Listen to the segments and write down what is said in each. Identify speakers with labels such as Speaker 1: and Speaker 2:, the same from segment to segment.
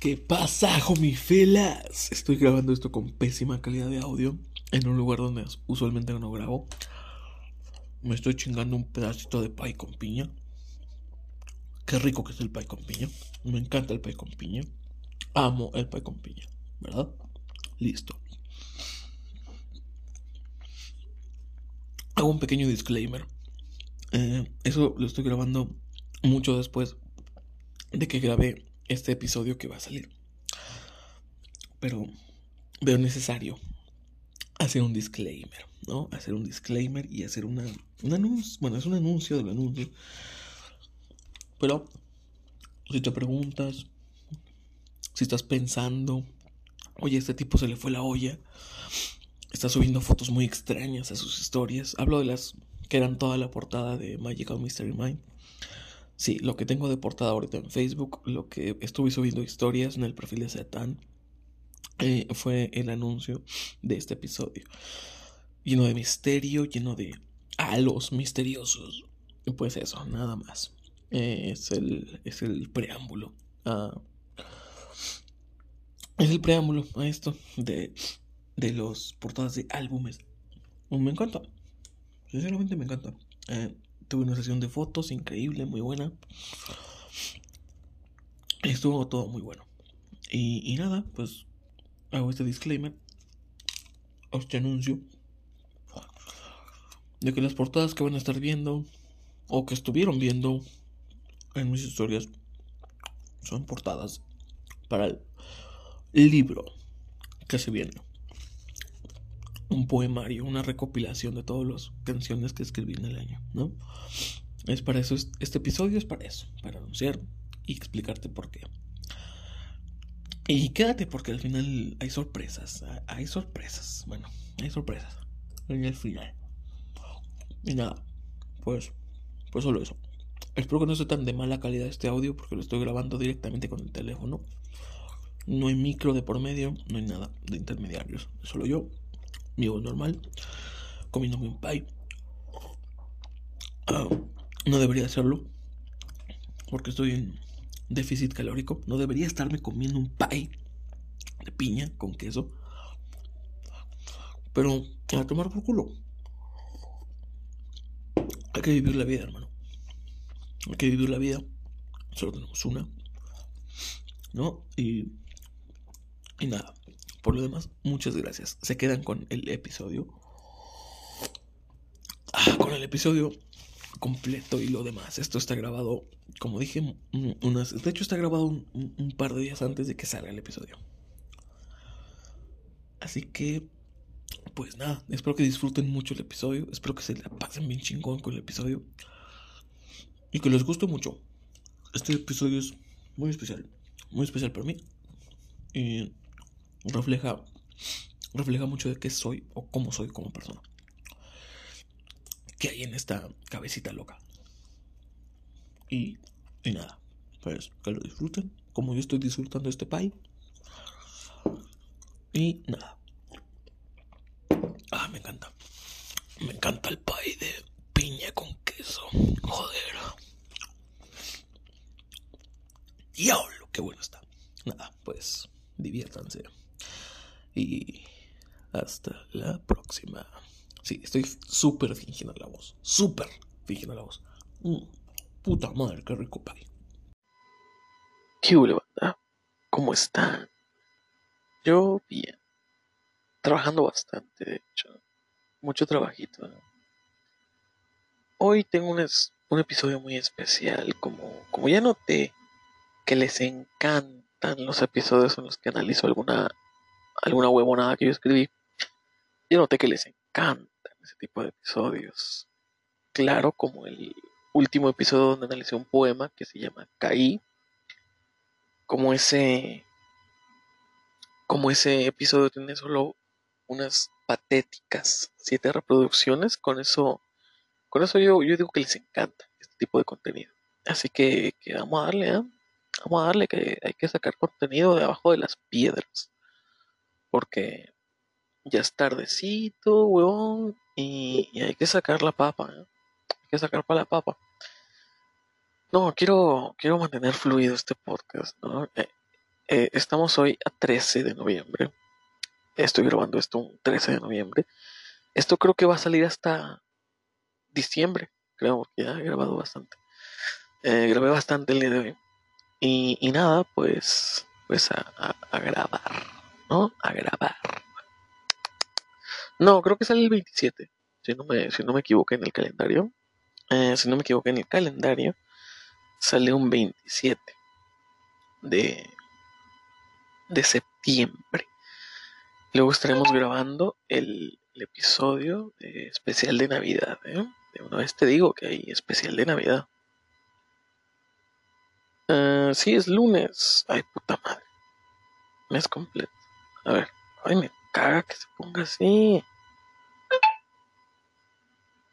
Speaker 1: ¿Qué pasa, filas? Estoy grabando esto con pésima calidad de audio en un lugar donde usualmente no grabo. Me estoy chingando un pedacito de pay con piña. Qué rico que es el pay con piña. Me encanta el pay con piña. Amo el pay con piña, ¿verdad? Listo. Hago un pequeño disclaimer. Eh, eso lo estoy grabando mucho después de que grabé este episodio que va a salir. Pero veo necesario hacer un disclaimer, ¿no? Hacer un disclaimer y hacer una, un anuncio. Bueno, es un anuncio del anuncio. Pero si te preguntas, si estás pensando, oye, este tipo se le fue la olla, está subiendo fotos muy extrañas a sus historias. Hablo de las que eran toda la portada de Magical Mystery Mind. Sí, lo que tengo de portada ahorita en Facebook, lo que estuve subiendo historias en el perfil de Satan, eh, fue el anuncio de este episodio. Lleno de misterio, lleno de halos misteriosos. Pues eso, nada más. Eh, es, el, es el preámbulo. es el preámbulo a esto de, de los portadas de álbumes. Me encanta. Sinceramente me encanta. Eh, Tuve una sesión de fotos increíble, muy buena. Estuvo todo muy bueno. Y, nada, pues hago este disclaimer. Este anuncio. De que las portadas que van a estar viendo, o que estuvieron viendo en mis historias, son portadas para el libro que se viene un poemario, una recopilación de todas las canciones que escribí en el año, ¿no? Es para eso, este episodio es para eso, para anunciar y explicarte por qué. Y quédate porque al final hay sorpresas, hay sorpresas, bueno, hay sorpresas en el final. Y nada, pues, pues solo eso. Espero que no sea tan de mala calidad este audio porque lo estoy grabando directamente con el teléfono. No hay micro de por medio, no hay nada de intermediarios, solo yo voz normal, comiéndome un pie. Ah, no debería hacerlo, porque estoy en déficit calórico. No debería estarme comiendo un pie de piña con queso. Pero a tomar por culo. Hay que vivir la vida, hermano. Hay que vivir la vida. Solo tenemos una. ¿No? Y. Y nada. Por lo demás, muchas gracias. Se quedan con el episodio. Ah, con el episodio completo y lo demás. Esto está grabado, como dije, unas, de hecho está grabado un, par de días antes de que salga el episodio. Así que, pues nada, espero que disfruten mucho el episodio. Espero que se la pasen bien chingón con el episodio. Y que les guste mucho. Este episodio es muy especial. Muy especial para mí. Y refleja, refleja mucho de qué soy o cómo soy como persona. ¿Qué hay en esta cabecita loca? Y, y nada, pues que lo disfruten, como yo estoy disfrutando este pie. Y nada. Ah, me encanta. Me encanta el pie de piña con queso. Joder. Diablo, qué bueno está. Nada, pues diviértanse. Y hasta la próxima. Sí, estoy súper fingiendo la voz. Súper fingiendo la voz. Mm, puta madre, qué rico pay. ¿Qué banda? ¿Cómo están? Yo bien. Trabajando bastante, de hecho. Mucho trabajito. Hoy tengo un, un episodio muy especial. Como, como ya noté que les encantan los episodios en los que analizo alguna alguna huevonada que yo escribí, yo noté que les encantan ese tipo de episodios. Claro, como el último episodio donde analicé un poema que se llama Caí, como ese como ese episodio tiene solo unas patéticas siete reproducciones, con eso con eso yo, yo digo que les encanta este tipo de contenido. Así que, vamos a darle, ¿eh? Vamos a darle que hay que sacar contenido de abajo de las piedras porque ya es tardecito, weón, y, hay que sacar la papa, ¿eh? hay que sacar para la papa. No, quiero, quiero mantener fluido este podcast, ¿no? Eh, eh, estamos hoy a 13 de noviembre. Estoy grabando esto un 13 de noviembre. Esto creo que va a salir hasta diciembre, creo, porque ya he grabado bastante. Eh, grabé bastante el día de hoy. Y, nada, pues, pues a, grabar, ¿no? A grabar. No, creo que sale el 27, si no me, si no me equivoco en el calendario. Eh, si no me equivoco en el calendario, sale un 27 de, de septiembre. Luego estaremos grabando el, episodio especial de Navidad. ¿eh? De una vez te digo que hay especial de Navidad. Uh, sí, es lunes. Ay, puta madre. Mes completo. A ver. Ay, me caga que se ponga así.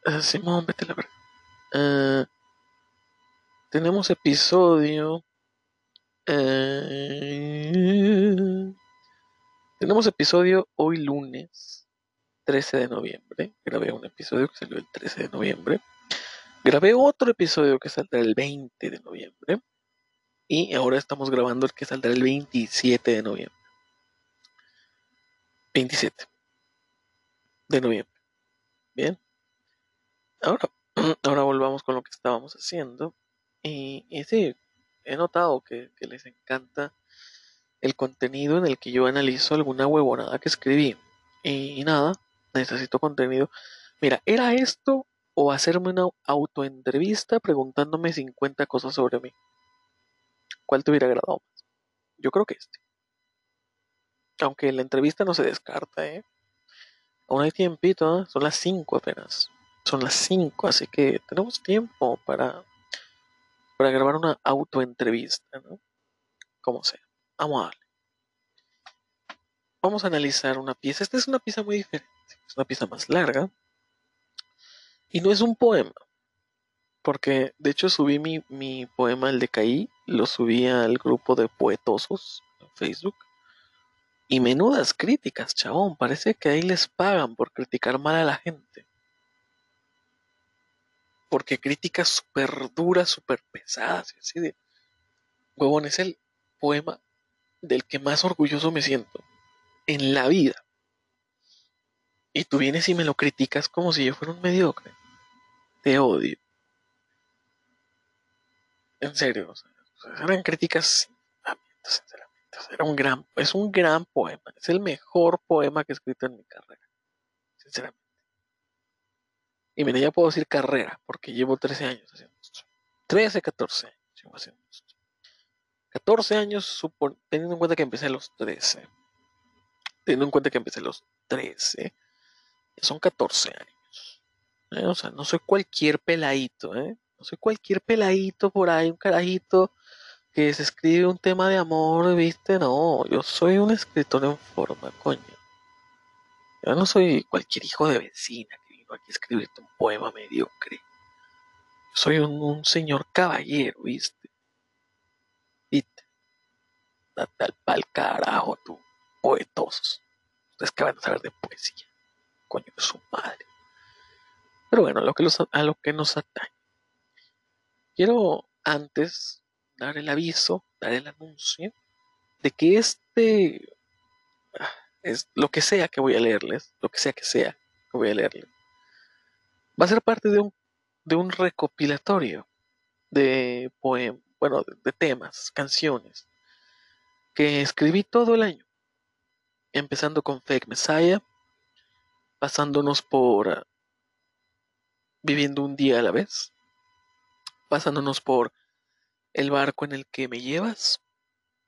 Speaker 1: Uh, Simón, vete la verdad. Uh, tenemos episodio. Uh, tenemos episodio hoy lunes 13 de noviembre. Grabé un episodio que salió el 13 de noviembre. Grabé otro episodio que saldrá el 20 de noviembre. Y ahora estamos grabando el que saldrá el 27 de noviembre. 27 de noviembre. Bien. Ahora, ahora volvamos con lo que estábamos haciendo. Y, y sí, he notado que, que les encanta el contenido en el que yo analizo alguna huevonada que escribí. Y, nada, necesito contenido. Mira, ¿era esto o hacerme una autoentrevista preguntándome 50 cosas sobre mí? ¿Cuál te hubiera agradado más? Yo creo que este. Aunque la entrevista no se descarta, ¿eh? Aún hay tiempito, ¿eh? son las 5 apenas. Son las 5, así que tenemos tiempo para, para grabar una autoentrevista, ¿no? Como sea. Vamos a darle. Vamos a analizar una pieza. Esta es una pieza muy diferente. Es una pieza más larga. Y no es un poema. Porque de hecho subí mi, mi poema, el de Caí, lo subí al grupo de poetosos en Facebook. Y menudas críticas, chabón. Parece que ahí les pagan por criticar mal a la gente. Porque críticas súper duras, súper pesadas. Así de. Huevón, es el poema del que más orgulloso me siento en la vida. Y tú vienes y me lo criticas como si yo fuera un mediocre. Te odio. En serio, eran críticas Era un gran, es un gran poema. Es el mejor poema que he escrito en mi carrera. Sinceramente. Y mira, ya puedo decir carrera, porque llevo 13 años haciendo esto. 13, 14 años haciendo esto. 14 años, teniendo en cuenta que empecé a los 13. Teniendo en cuenta que empecé a los 13. Son 14 años. ¿eh? O sea, no soy cualquier peladito, ¿eh? No soy cualquier peladito por ahí, un carajito que se escribe un tema de amor, ¿viste? No, yo soy un escritor en forma, coño. Yo no soy cualquier hijo de vecina que vino aquí a escribirte un poema mediocre. Yo soy un, señor caballero, ¿viste? ¿Viste? Date al pal carajo, tú, poetosos. Ustedes que van a saber de poesía. Coño de su madre. Pero bueno, a lo que nos atañe. Quiero antes dar el aviso, dar el anuncio de que este ah, es lo que sea que voy a leerles, lo que sea que sea que voy a leerles, va a ser parte de un, de un recopilatorio de poemas, bueno, de, temas, canciones, que escribí todo el año, empezando con Fake Messiah, pasándonos por ah, Viviendo un día a la vez, pasándonos por El barco en el que me llevas,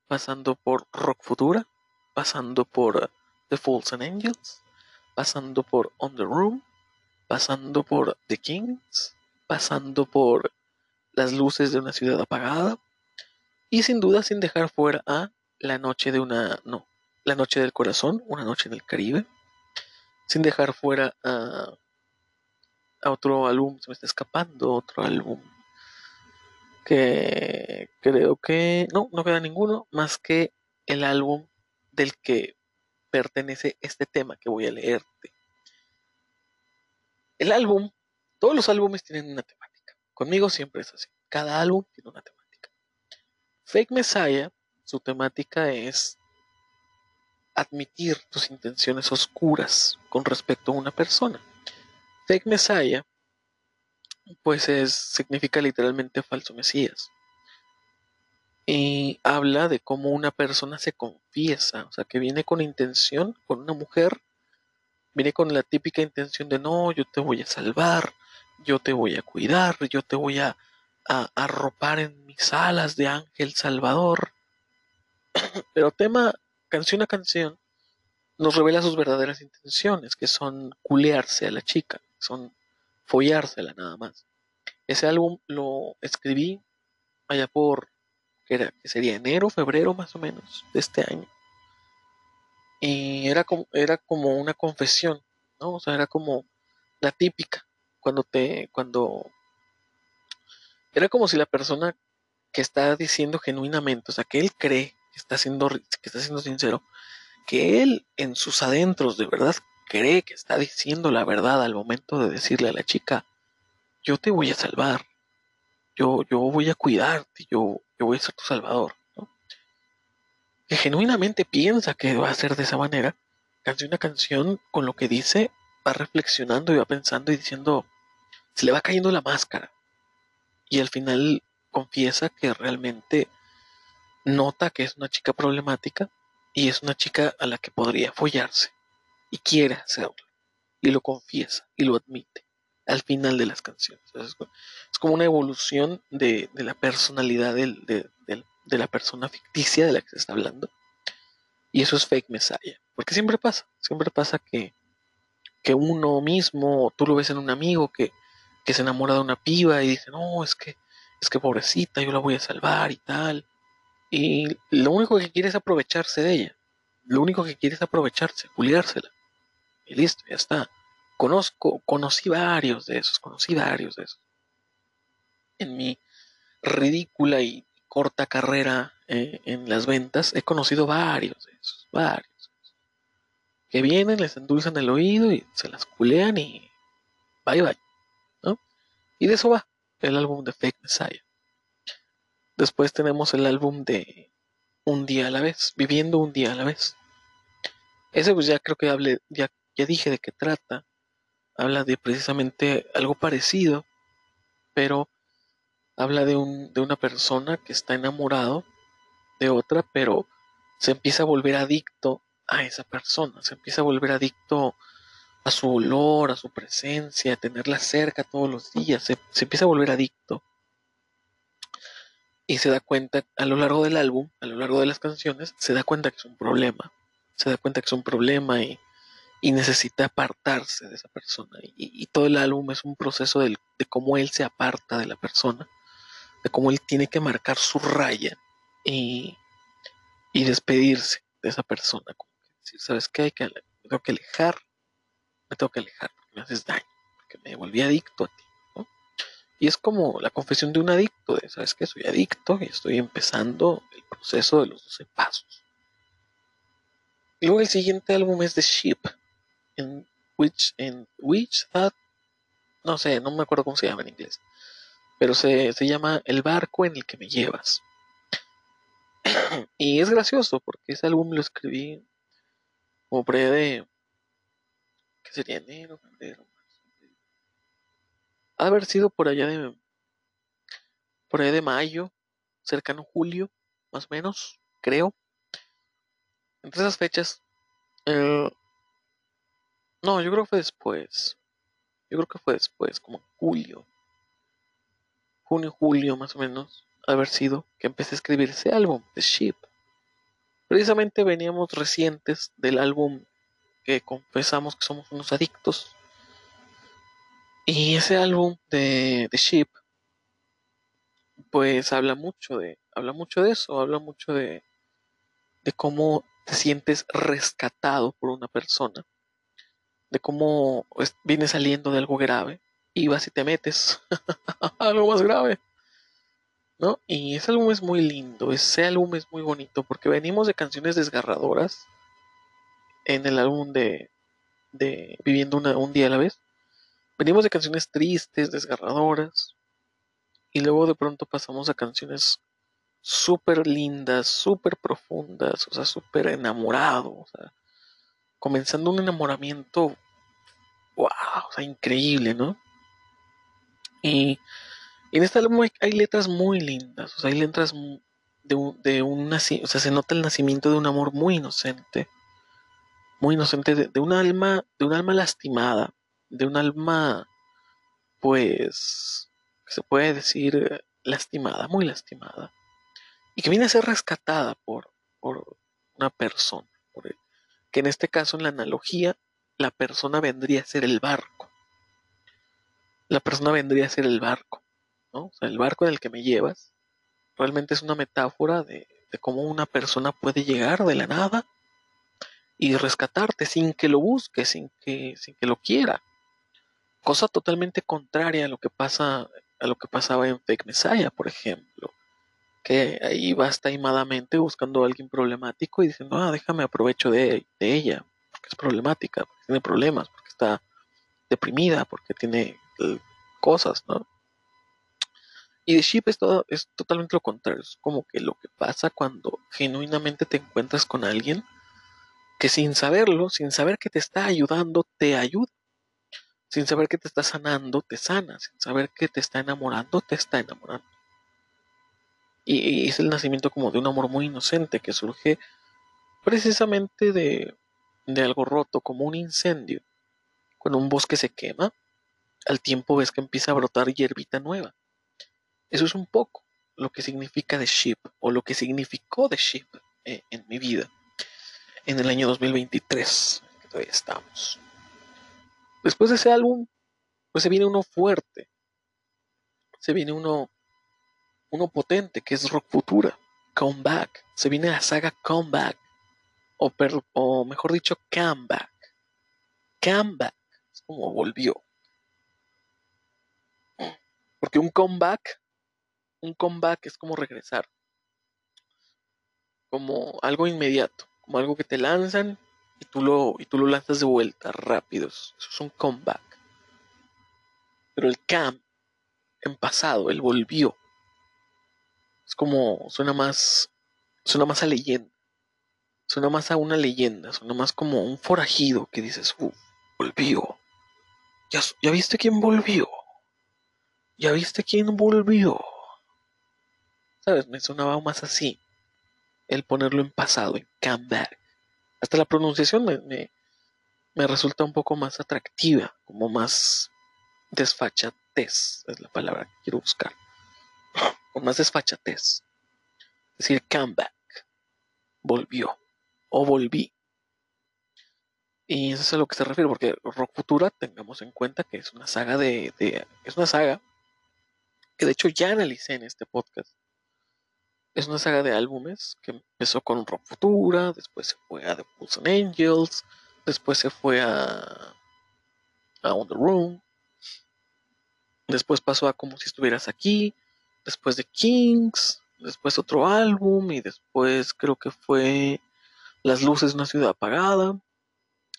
Speaker 1: pasando por Rock Futura, pasando por The Fools and Angels, pasando por On the Room, pasando por The Kings, pasando por Las luces de una ciudad apagada y sin duda sin dejar fuera a La noche de una no, La noche del corazón, una noche en el Caribe, sin dejar fuera a, a otro álbum, se me está escapando otro álbum que creo que no, no queda ninguno más que el álbum del que pertenece este tema que voy a leerte. El álbum, todos los álbumes tienen una temática. Conmigo siempre es así. Cada álbum tiene una temática. Fake Messiah su temática es admitir tus intenciones oscuras con respecto a una persona. Fake Messiah, pues es, significa literalmente falso Mesías. Y habla de cómo una persona se confiesa, o sea, que viene con intención, con una mujer, viene con la típica intención de no, yo te voy a salvar, yo te voy a cuidar, yo te voy a, arropar en mis alas de ángel salvador. Pero tema, canción a canción, nos revela sus verdaderas intenciones, que son culearse a la chica, son follársela nada más. Ese álbum lo escribí allá por, que, era, que sería enero, febrero más o menos de este año. Y era como, era como una confesión, ¿no? O sea, era como la típica, cuando te, cuando era como si la persona que está diciendo genuinamente, o sea, que él cree que está siendo, que está siendo sincero, que él en sus adentros de verdad cree que está diciendo la verdad al momento de decirle a la chica, yo te voy a salvar, yo, yo voy a cuidarte, yo, yo voy a ser tu salvador, ¿no? Que genuinamente piensa que va a ser de esa manera, canción una canción con lo que dice, va reflexionando y va pensando y diciendo, se le va cayendo la máscara. Y al final confiesa que realmente nota que es una chica problemática y es una chica a la que podría follarse y quiere hacerlo y lo confiesa y lo admite al final de las canciones. Es como una evolución de, la personalidad de, la persona ficticia de la que se está hablando. Y eso es fake Messiah. Porque siempre pasa, siempre pasa que, que uno mismo, tú lo ves en un amigo que, que se enamora de una piba y dice, no, es que, es que pobrecita, yo la voy a salvar y tal. Y lo único que quiere es aprovecharse de ella. Lo único que quiere es aprovecharse, culiársela. Y listo, ya está. Conozco, conocí varios de esos, conocí varios de esos. En mi ridícula y corta carrera eh, en las ventas, he conocido varios de esos, varios. Que vienen, les endulzan el oído y se las culean y bye bye. ¿no? Y de eso va el álbum de Fake Messiah. Después tenemos el álbum de Un día a la vez, Viviendo un día a la vez. Ese pues ya creo que hable, ya, ya dije de qué trata. Habla de precisamente algo parecido, pero habla de, un, de una persona que está enamorado de otra, pero se empieza a volver adicto a esa persona, se empieza a volver adicto a su olor, a su presencia, a tenerla cerca todos los días, se, se empieza a volver adicto y se da cuenta a lo largo del álbum, a lo largo de las canciones, se da cuenta que es un problema, se da cuenta que es un problema y, necesita apartarse de esa persona. Y, todo el álbum es un proceso de, cómo él se aparta de la persona, de cómo él tiene que marcar su raya y, despedirse de esa persona. Como decir, ¿sabes qué? Hay que, me tengo que alejar, me tengo que alejar porque me haces daño, porque me volví adicto a ti. Y es como la confesión de un adicto, de, ¿sabes que Soy adicto y estoy empezando el proceso de los 12 pasos. Y luego el siguiente álbum es The Ship, en which, en which that, no sé, no me acuerdo cómo se llama en inglés, pero se, se llama El barco en el que me llevas. y es gracioso porque ese álbum lo escribí como pre de, ¿qué sería? Enero, febrero, haber sido por allá de por allá de mayo, cercano julio, más o menos, creo. Entre esas fechas, no, yo creo que fue después. Yo creo que fue después, como julio. Junio, julio, más o menos, haber sido que empecé a escribir ese álbum, The Ship. Precisamente veníamos recientes del álbum que confesamos que somos unos adictos y ese álbum de The Ship, pues habla mucho de, habla mucho de eso, habla mucho de, de cómo te sientes rescatado por una persona, de cómo vienes saliendo de algo grave y vas y te metes a algo más grave. ¿No? Y ese álbum es muy lindo, ese álbum es muy bonito porque venimos de canciones desgarradoras en el álbum de, de Viviendo un día a la vez Venimos de canciones tristes, desgarradoras, y luego de pronto pasamos a canciones súper lindas, súper profundas, o sea, súper enamorado, o sea, comenzando un enamoramiento, wow, o sea, increíble, ¿no? Y, en este álbum hay, letras muy lindas, o sea, hay letras de un, de un o sea, se nota el nacimiento de un amor muy inocente, muy inocente, de, de un alma, de un alma lastimada, de un alma, pues, se puede decir lastimada, muy lastimada, y que viene a ser rescatada por, por una persona, que en este caso en la analogía, la persona vendría a ser el barco. La persona vendría a ser el barco, ¿no? O sea, el barco en el que me llevas realmente es una metáfora de, de cómo una persona puede llegar de la nada y rescatarte sin que lo busque, sin que, sin que lo quiera. Cosa totalmente contraria a lo que pasa a lo que pasaba en Fake Messiah, por ejemplo, que ahí va taimadamente buscando a alguien problemático y diciendo, ah, déjame aprovecho de, ella, porque es problemática, porque tiene problemas, porque está deprimida, porque tiene eh, cosas, ¿no? Y de Sheep es, todo, es totalmente lo contrario, es como que lo que pasa cuando genuinamente te encuentras con alguien que sin saberlo, sin saber que te está ayudando, te ayuda sin saber que te está sanando, te sana. Sin saber que te está enamorando, te está enamorando. Y, es el nacimiento como de un amor muy inocente que surge precisamente de, de algo roto, como un incendio. Cuando un bosque se quema, al tiempo ves que empieza a brotar hierbita nueva. Eso es un poco lo que significa The Ship, o lo que significó The Ship eh, en mi vida, en el año 2023, que todavía estamos. Después de ese álbum, pues se viene uno fuerte. Se viene uno, uno potente, que es Rock Futura, Comeback. Se viene la saga Comeback. O, o mejor dicho, Comeback. Comeback. Es como volvió. Porque un comeback, un comeback es como regresar. Como algo inmediato. Como algo que te lanzan y tú lo, y tú lo lanzas de vuelta rápido. Eso es un comeback. Pero el cam, en pasado, él volvió. Es como, suena más, suena más a leyenda. Suena más a una leyenda, suena más como un forajido que dices, volvió. ¿Ya, ¿Ya viste quién volvió? ¿Ya viste quién volvió? ¿Sabes? Me sonaba más así. El ponerlo en pasado, en comeback hasta la pronunciación me, resulta un poco más atractiva, como más desfachatez, es la palabra que quiero buscar. Con más desfachatez. Es decir, comeback. Volvió. O volví. Y eso es a lo que se refiere, porque Rock Futura, tengamos en cuenta que es una saga de, Es una saga que de hecho ya analicé en este podcast es una saga de álbumes que empezó con Rock Futura, después se fue a The Bulls and Angels, después se fue a, a On the Room, después pasó a Como si estuvieras aquí, después de Kings, después otro álbum y después creo que fue Las luces de una ciudad apagada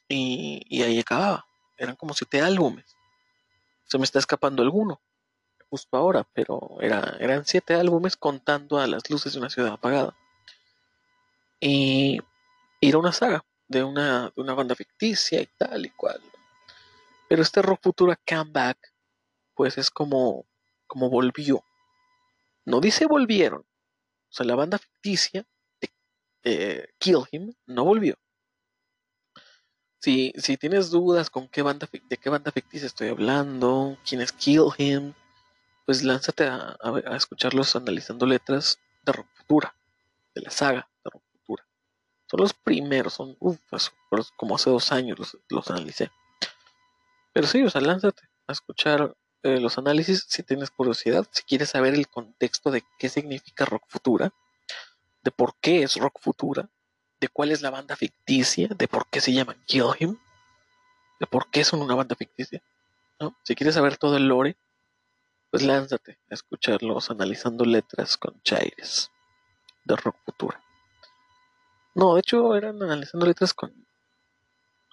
Speaker 1: y, ahí acababa. Eran como siete álbumes. Se me está escapando alguno justo ahora, pero era, eran siete álbumes contando a las luces de una ciudad apagada. Y, era una saga de una, de una banda ficticia y tal y cual. Pero este Rock Futura Comeback, pues es como, como volvió. No dice volvieron. O sea, la banda ficticia de Kill Him no volvió. Si, si tienes dudas con qué banda, de qué banda ficticia estoy hablando, quién es Kill Him, pues lánzate a, escucharlos analizando letras de ruptura, de la saga de ruptura. Son los primeros, son pues, como hace dos años los, analicé. Pero sí, o sea, lánzate a escuchar eh, los análisis si tienes curiosidad, si quieres saber el contexto de qué significa rock futura, de por qué es rock futura, de cuál es la banda ficticia, de por qué se llama Kill Him, de por qué son una banda ficticia. ¿no? Si quieres saber todo el lore, pues lánzate a escucharlos analizando letras con Chaires de Rock Futura. No, de hecho eran analizando letras con.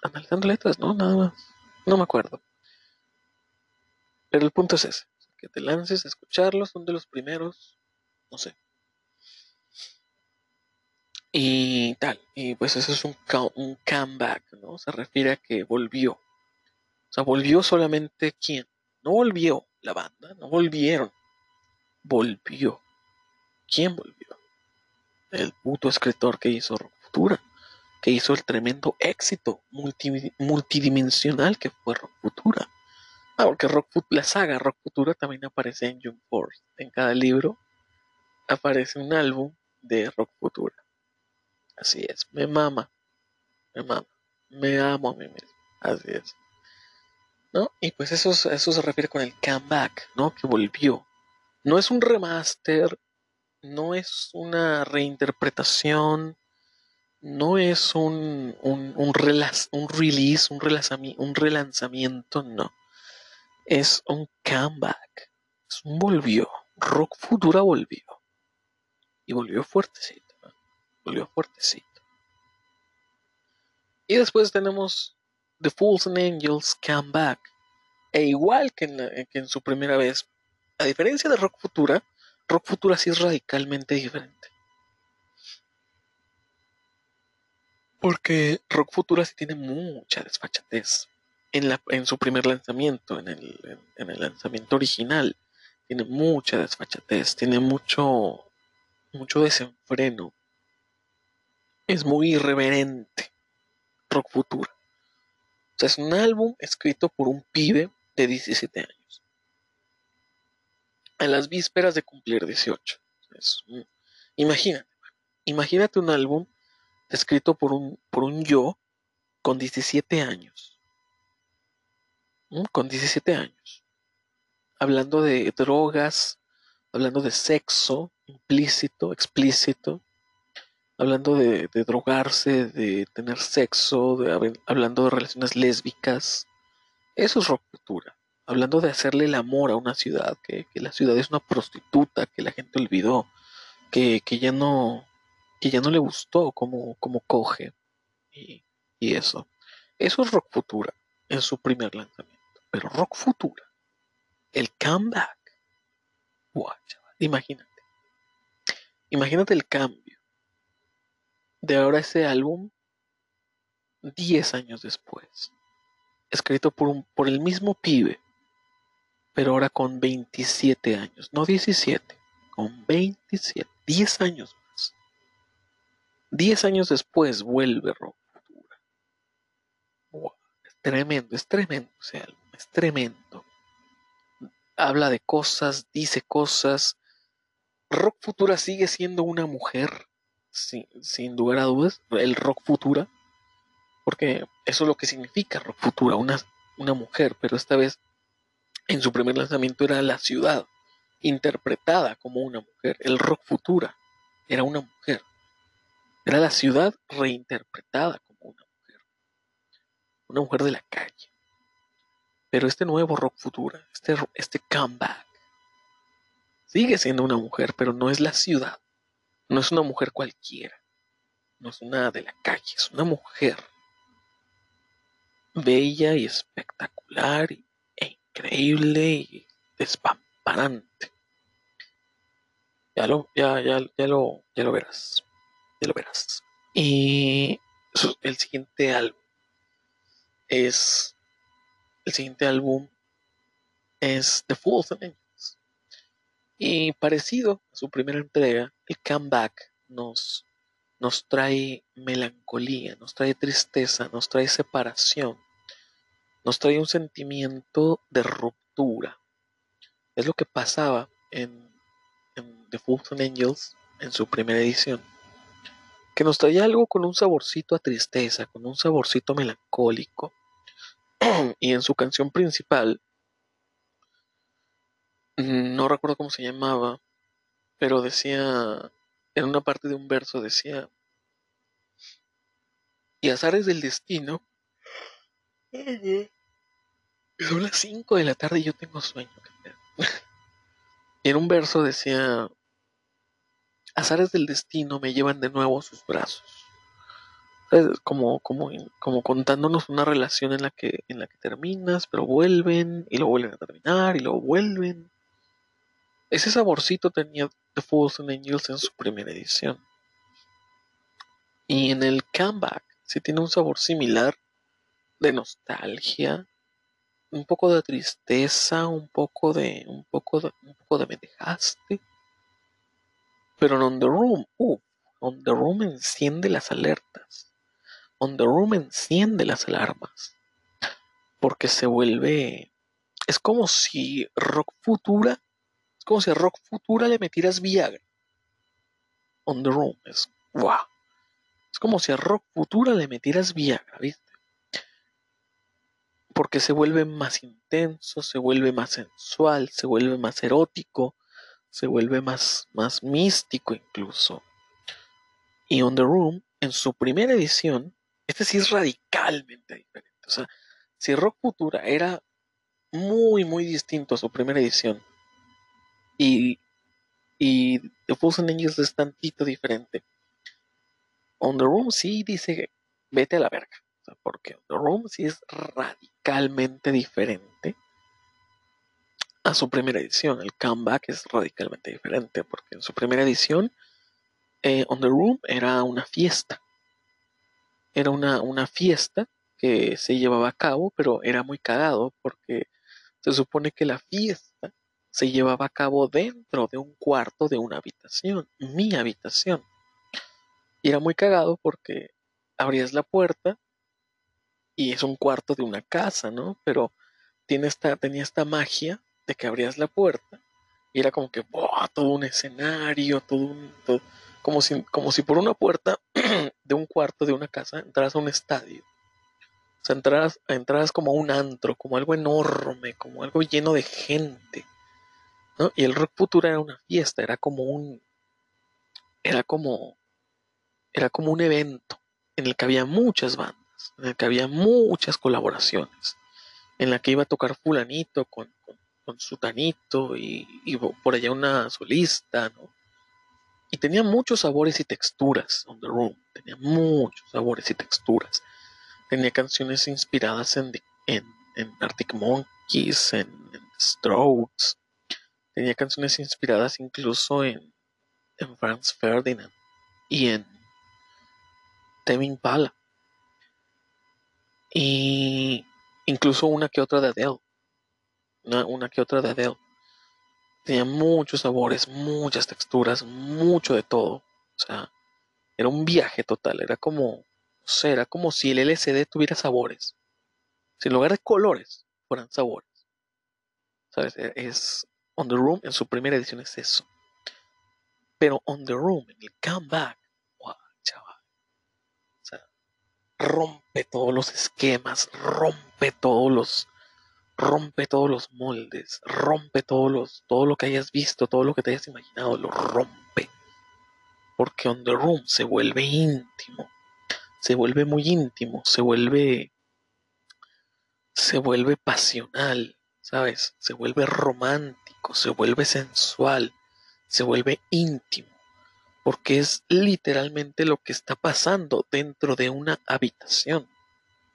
Speaker 1: Analizando letras, ¿no? Nada más. No me acuerdo. Pero el punto es ese: que te lances a escucharlos, son de los primeros. No sé. Y tal, y pues eso es un, un comeback, ¿no? Se refiere a que volvió. O sea, volvió solamente quién. No volvió la banda, no volvieron. Volvió. ¿Quién volvió? El puto escritor que hizo Rock Futura, que hizo el tremendo éxito multidimensional que fue Rock Futura. Ah, porque Rock, la saga Rock Futura también aparece en Jump Force. En cada libro aparece un álbum de Rock Futura. Así es, me mama, me mama, me amo a mí mismo, así es. ¿No? Y pues eso, eso se refiere con el comeback, ¿no? Que volvió. No es un remaster, no es una reinterpretación, no es un, un, un, un release, un, un relanzamiento, no. Es un comeback, es un volvió. Rock Futura volvió. Y volvió fuertecito volvió fuertecito. Y después tenemos The Fools and Angels Come Back. E igual que en, que en su primera vez, a diferencia de Rock Futura, Rock Futura sí es radicalmente diferente. Porque Rock Futura sí tiene mucha desfachatez. En, su primer lanzamiento, en el, en el lanzamiento original, tiene mucha desfachatez, tiene mucho, mucho desenfreno, es muy irreverente. Rock Futura. O sea, es un álbum escrito por un pibe de 17 años. En las vísperas de cumplir 18. imagínate, imagínate un álbum escrito por un, por un yo con 17 años. ¿Mm? Con 17 años. Hablando de drogas, hablando de sexo implícito, explícito, hablando de, drogarse, de tener sexo, de, hablando de relaciones lésbicas. Eso es rock cultura. Hablando de hacerle el amor a una ciudad, que, la ciudad es una prostituta, que la gente olvidó, que, ya no que ya no le gustó como, como coge y, eso. Eso es rock futura en su primer lanzamiento. Pero rock futura, el comeback, imagínate. Imagínate el cambio de ahora ese álbum 10 años después. Escrito por, un, por el mismo pibe, pero ahora con 27 años, no 17, con 27, 10 años más. 10 años después vuelve Rock Futura. es tremendo, es tremendo ese álbum, es tremendo. Habla de cosas, dice cosas. Rock Futura sigue siendo una mujer sin, sin lugar a dudas, el rock futura, porque eso es lo que significa rock futura, una, una mujer, pero esta vez en su primer lanzamiento era la ciudad, interpretada como una mujer, el rock futura era una mujer, era la ciudad reinterpretada como una mujer, una mujer de la calle. Pero este nuevo rock futura, este, este comeback, sigue siendo una mujer, pero no es la ciudad. No es una mujer cualquiera. No es una de la calle, es una mujer bella y espectacular e increíble y despamparante. Ya lo, ya, ya, ya lo, ya lo verás. Ya lo verás. Y el siguiente álbum es el siguiente álbum es The Fools and y parecido a su primera entrega, el comeback nos, nos trae melancolía, nos trae tristeza, nos trae separación, nos trae un sentimiento de ruptura. Es lo que pasaba en, The Fools and Angels en su primera edición, que nos traía algo con un saborcito a tristeza, con un saborcito melancólico. y en su canción principal, no recuerdo cómo se llamaba, pero decía, en una parte de un verso decía, y azares del destino, son las 5 de la tarde y yo tengo sueño. y en un verso decía, azares del destino me llevan de nuevo a sus brazos. Como, como, como contándonos una relación en la que en la que terminas, pero vuelven y lo vuelven a terminar y lo vuelven ese saborcito tenía The Fools and Angels en su primera edición. Y en el comeback sí tiene un sabor similar de nostalgia, un poco de tristeza, un poco de, un poco de, un poco de me dejaste. Pero en On the Room, uh, On the Room enciende las alertas. On the Room enciende las alarmas. Porque se vuelve. Es como si Rock Futura. Es como si a Rock Futura le metieras Viagra. On the Room. Es. ¡Wow! Es como si a Rock Futura le metieras Viagra, ¿viste? porque se vuelve más intenso, se vuelve más sensual, se vuelve más erótico, se vuelve más, más místico incluso. Y On the Room, en su primera edición, este sí es radicalmente diferente. O sea, si Rock Futura era muy, muy distinto a su primera edición, y, y The and Angels es tantito diferente, On the Room sí dice, vete a la verga porque The Room sí es radicalmente diferente a su primera edición. El comeback es radicalmente diferente, porque en su primera edición, On the Room era una fiesta. Era una, una fiesta que se llevaba a cabo, pero era muy cagado porque se supone que la fiesta se llevaba a cabo dentro de un cuarto de una habitación, mi habitación. Y era muy cagado porque abrías la puerta y es un cuarto de una casa, ¿no? Pero tiene esta, tenía esta magia de que abrías la puerta y era como que todo un escenario, todo un, como, si, como si por una puerta de un cuarto de una casa entras a un estadio. O sea, entras, entras como a un antro, como algo enorme, como algo lleno de gente. ¿no? Y el rock futura era una fiesta, era como un. Era como. Era como un evento en el que había muchas bandas en el que había muchas colaboraciones, en la que iba a tocar fulanito con, con, sutanito y, por allá una solista, ¿no? Y tenía muchos sabores y texturas on the room, tenía muchos sabores y texturas. Tenía canciones inspiradas en, en, en Arctic Monkeys, en, Strokes. Tenía canciones inspiradas incluso en, en Franz Ferdinand y en Tame Pala y incluso una que otra de Adele. Una, que otra de Adele. Tenía muchos sabores, muchas texturas, mucho de todo. O sea, era un viaje total. Era como, o sea, era como si el LCD tuviera sabores. Si en lugar de colores fueran sabores. ¿Sabes? E, es On the Room en su primera edición es eso. Pero On the Room, en el comeback, rompe todos los esquemas, rompe todos los, rompe todos los moldes, rompe todos los, todo lo que hayas visto, todo lo que te hayas imaginado, lo rompe. Porque On the Room se vuelve íntimo, se vuelve muy íntimo, se vuelve, se vuelve pasional, ¿sabes? Se vuelve romántico, se vuelve sensual, se vuelve íntimo porque es literalmente lo que está pasando dentro de una habitación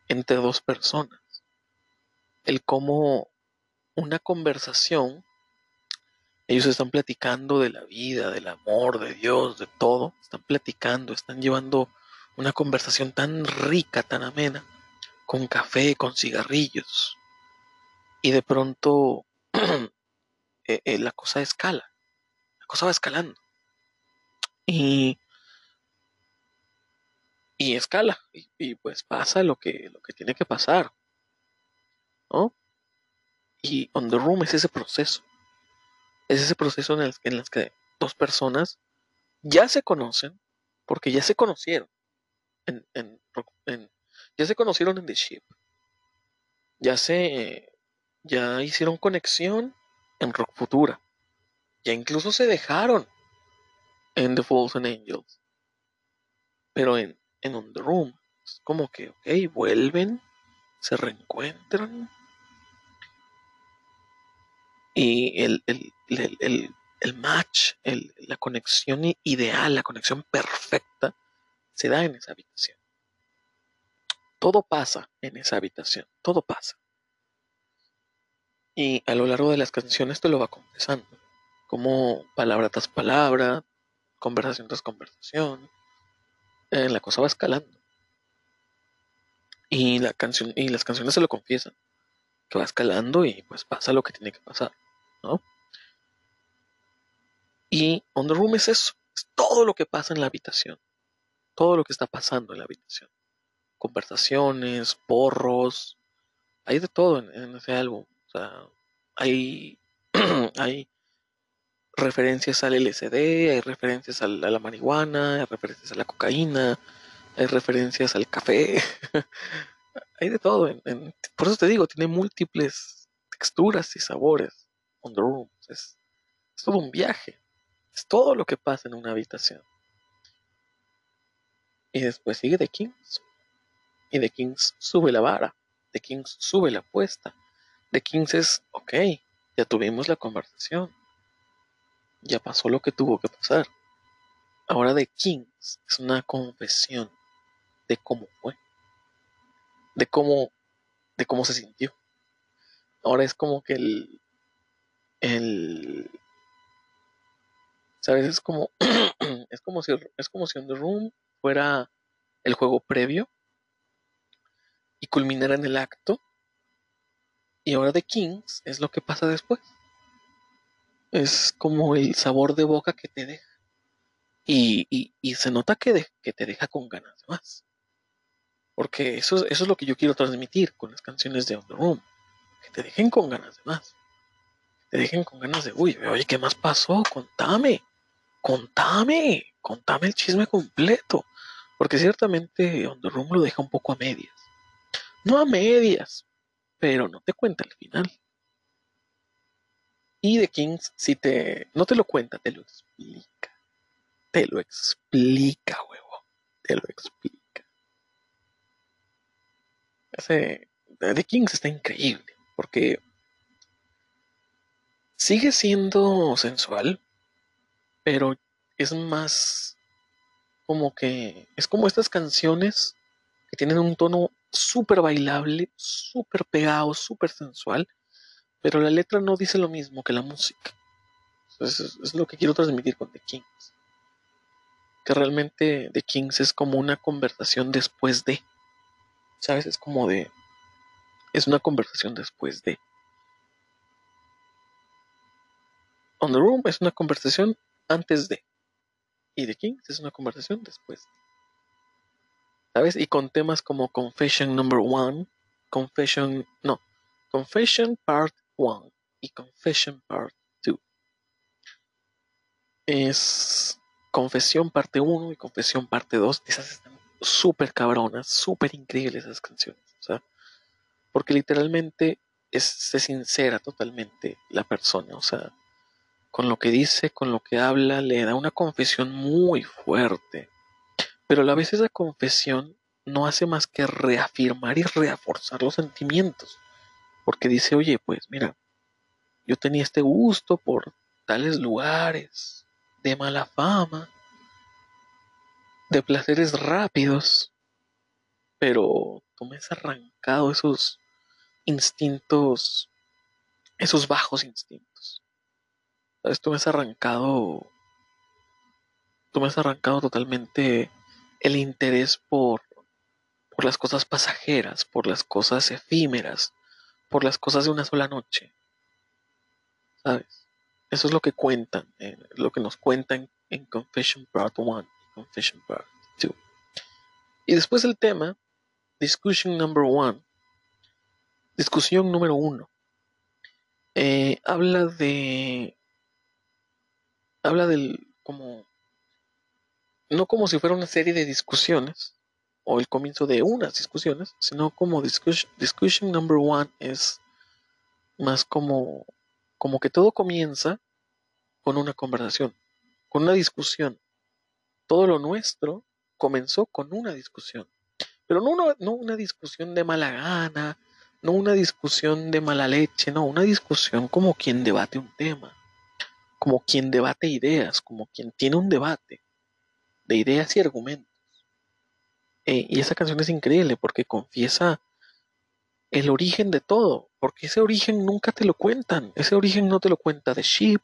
Speaker 1: entre dos personas. El cómo una conversación, ellos están platicando de la vida, del amor, de Dios, de todo, están platicando, están llevando una conversación tan rica, tan amena, con café, con cigarrillos, y de pronto eh, eh, la cosa escala, la cosa va escalando y, y escala. Y, pues pasa lo que, lo que tiene que pasar. ¿No? Y On the Room es ese proceso. Es ese proceso en el, en que dos personas ya se conocen, porque ya se conocieron. En, en, ya se conocieron en The Ship. Ya se. Ya hicieron conexión en Rock Futura. Ya incluso se dejaron en The Fallen Angels. Pero en, en On the Room, es como que, ok, vuelven, se reencuentran. Y el, el, el, el match, la conexión ideal, la conexión perfecta, se da en esa habitación. Todo pasa en esa habitación, todo pasa. Y a lo largo de las canciones te lo va confesando, como palabra tras palabra, conversación tras conversación, eh, la cosa va escalando. Y la canción, y las canciones se lo confiesan. Que va escalando y pues pasa lo que tiene que pasar, ¿no? Y On the Room es eso, es todo lo que pasa en la habitación. Todo lo que está pasando en la habitación. Conversaciones, porros, hay de todo en, ese álbum. O sea, hay, hay referencias al LSD, hay referencias a la, marihuana, hay referencias a la cocaína, hay referencias al café. hay de todo. por eso te digo, tiene múltiples texturas y sabores. On the Room. Es, es todo un viaje. Es todo lo que pasa en una habitación. Y después sigue The Kings. Y The Kings sube la vara. The Kings sube la apuesta. The Kings es, ok, ya tuvimos la conversación. Ya pasó lo que tuvo que pasar. Ahora The Kings es una confesión de cómo fue. De cómo, de cómo se sintió. Ahora es como que el, el, ¿sabes? Es como, es como si, es como si The Room fuera el juego previo y culminara en el acto. Y ahora The Kings es lo que pasa después. Es como el sabor de boca que te deja. Y, se nota que, que te deja con ganas de más. Porque eso, eso es lo que yo quiero transmitir con las canciones de On The Room. Que te dejen con ganas de más. Que te dejen con ganas de, uy, oye, ¿qué más pasó? Contame. Contame. Contame el chisme completo. Porque ciertamente On The Room lo deja un poco a medias. No a medias, pero no te cuenta el final. Y The Kings, si te. No te lo cuenta, te lo explica. Te lo explica, huevo. Te lo explica. Ese. The Kings está increíble. Porque. Sigue siendo sensual. Pero es más. Como que. Es como estas canciones que tienen un tono súper bailable, súper pegado, súper sensual, pero la letra no dice lo mismo que la música. es lo que quiero transmitir con The Kings. Que realmente The Kings es como una conversación después de. ¿Sabes? Es como de. Es una conversación después de. On the Room es una conversación antes de. Y The Kings es una conversación después de. ¿sabes? Y con temas como Confession Number One, Confession, no, Confession Part One y Confession Part Two. Es Confesión Parte 1 y Confesión Parte 2. Esas están súper cabronas, súper increíbles esas canciones. Sea, porque literalmente es, se sincera totalmente la persona. O sea, con lo que dice, con lo que habla, le da una confesión muy fuerte pero a la vez esa confesión no hace más que reafirmar y reforzar los sentimientos. Porque dice, oye, pues mira, yo tenía este gusto por tales lugares, de mala fama, de placeres rápidos, pero tú me has arrancado esos instintos, esos bajos instintos. ¿Sabes? Tú me has arrancado, tú me has arrancado totalmente el interés por, por las cosas pasajeras, por las cosas efímeras, por las cosas de una sola noche. ¿Sabes? Eso es lo que cuentan, eh, lo que nos cuentan en Confession Part 1 y Confession Part 2. Y después el tema, Discussion Number 1, discusión número 1, eh, habla de... habla del como no como si fuera una serie de discusiones o el comienzo de unas discusiones, sino como discussion, discussion number one es más como, como que todo comienza con una conversación, con una discusión. Todo lo nuestro comenzó con una discusión, pero no una, discusión de mala gana, no una discusión de mala leche, no, una discusión como quien debate un tema, como quien debate ideas, como quien tiene un debate de ideas y argumentos. Eh, y esa canción es increíble porque confiesa el origen de todo, porque ese origen nunca te lo cuentan, ese origen no te lo cuenta de Sheep,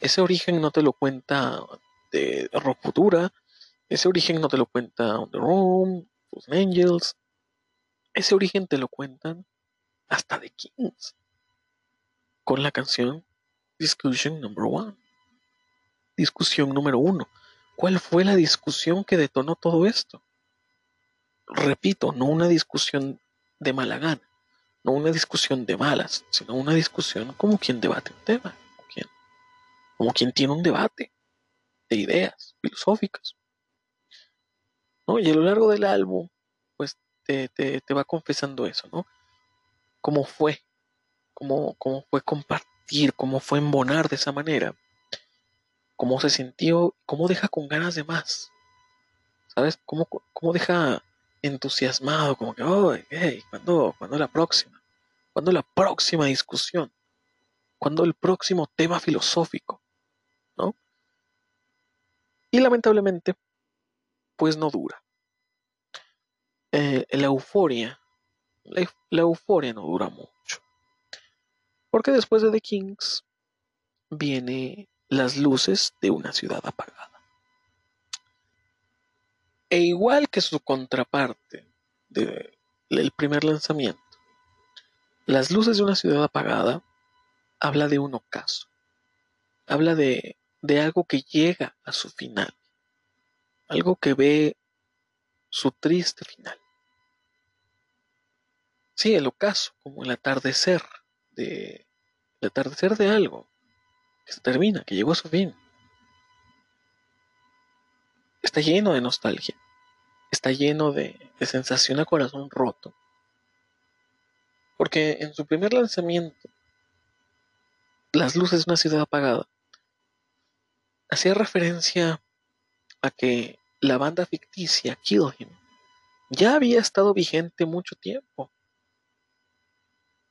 Speaker 1: ese origen no te lo cuenta de Rock Futura, Ese origen no te lo cuenta the Room, los Angels. Ese origen te lo cuentan hasta The Kings. Con la canción Discussion Number One. Discusión número uno. ¿Cuál fue la discusión que detonó todo esto? Repito, no una discusión de mala gana, no una discusión de malas, sino una discusión como quien debate un tema, como quien, como quien tiene un debate de ideas filosóficas. ¿no? Y a lo largo del álbum, pues te, va confesando eso, ¿no? Cómo fue, cómo, cómo fue compartir, cómo fue embonar de esa manera cómo se sintió, cómo deja con ganas de más. ¿Sabes? Cómo, cómo deja entusiasmado, como que, oh, hey, ¿cuándo, ¿cuándo la próxima? ¿Cuándo la próxima discusión? ¿Cuándo el próximo tema filosófico? ¿No? Y lamentablemente, pues no dura. Eh, la euforia, la, euforia no dura mucho. Porque después de The Kings viene las luces de una ciudad apagada. E igual que su contraparte del primer lanzamiento, las luces de una ciudad apagada habla de un ocaso, habla de, de algo que llega a su final, algo que ve su triste final. Sí, el ocaso, como el atardecer de el atardecer de algo, que se termina, que llegó a su fin. Está lleno de nostalgia, está lleno de, sensación a corazón roto. Porque en su primer lanzamiento, Las luces de una ciudad apagada, hacía referencia a que la banda ficticia Kill Him ya había estado vigente mucho tiempo.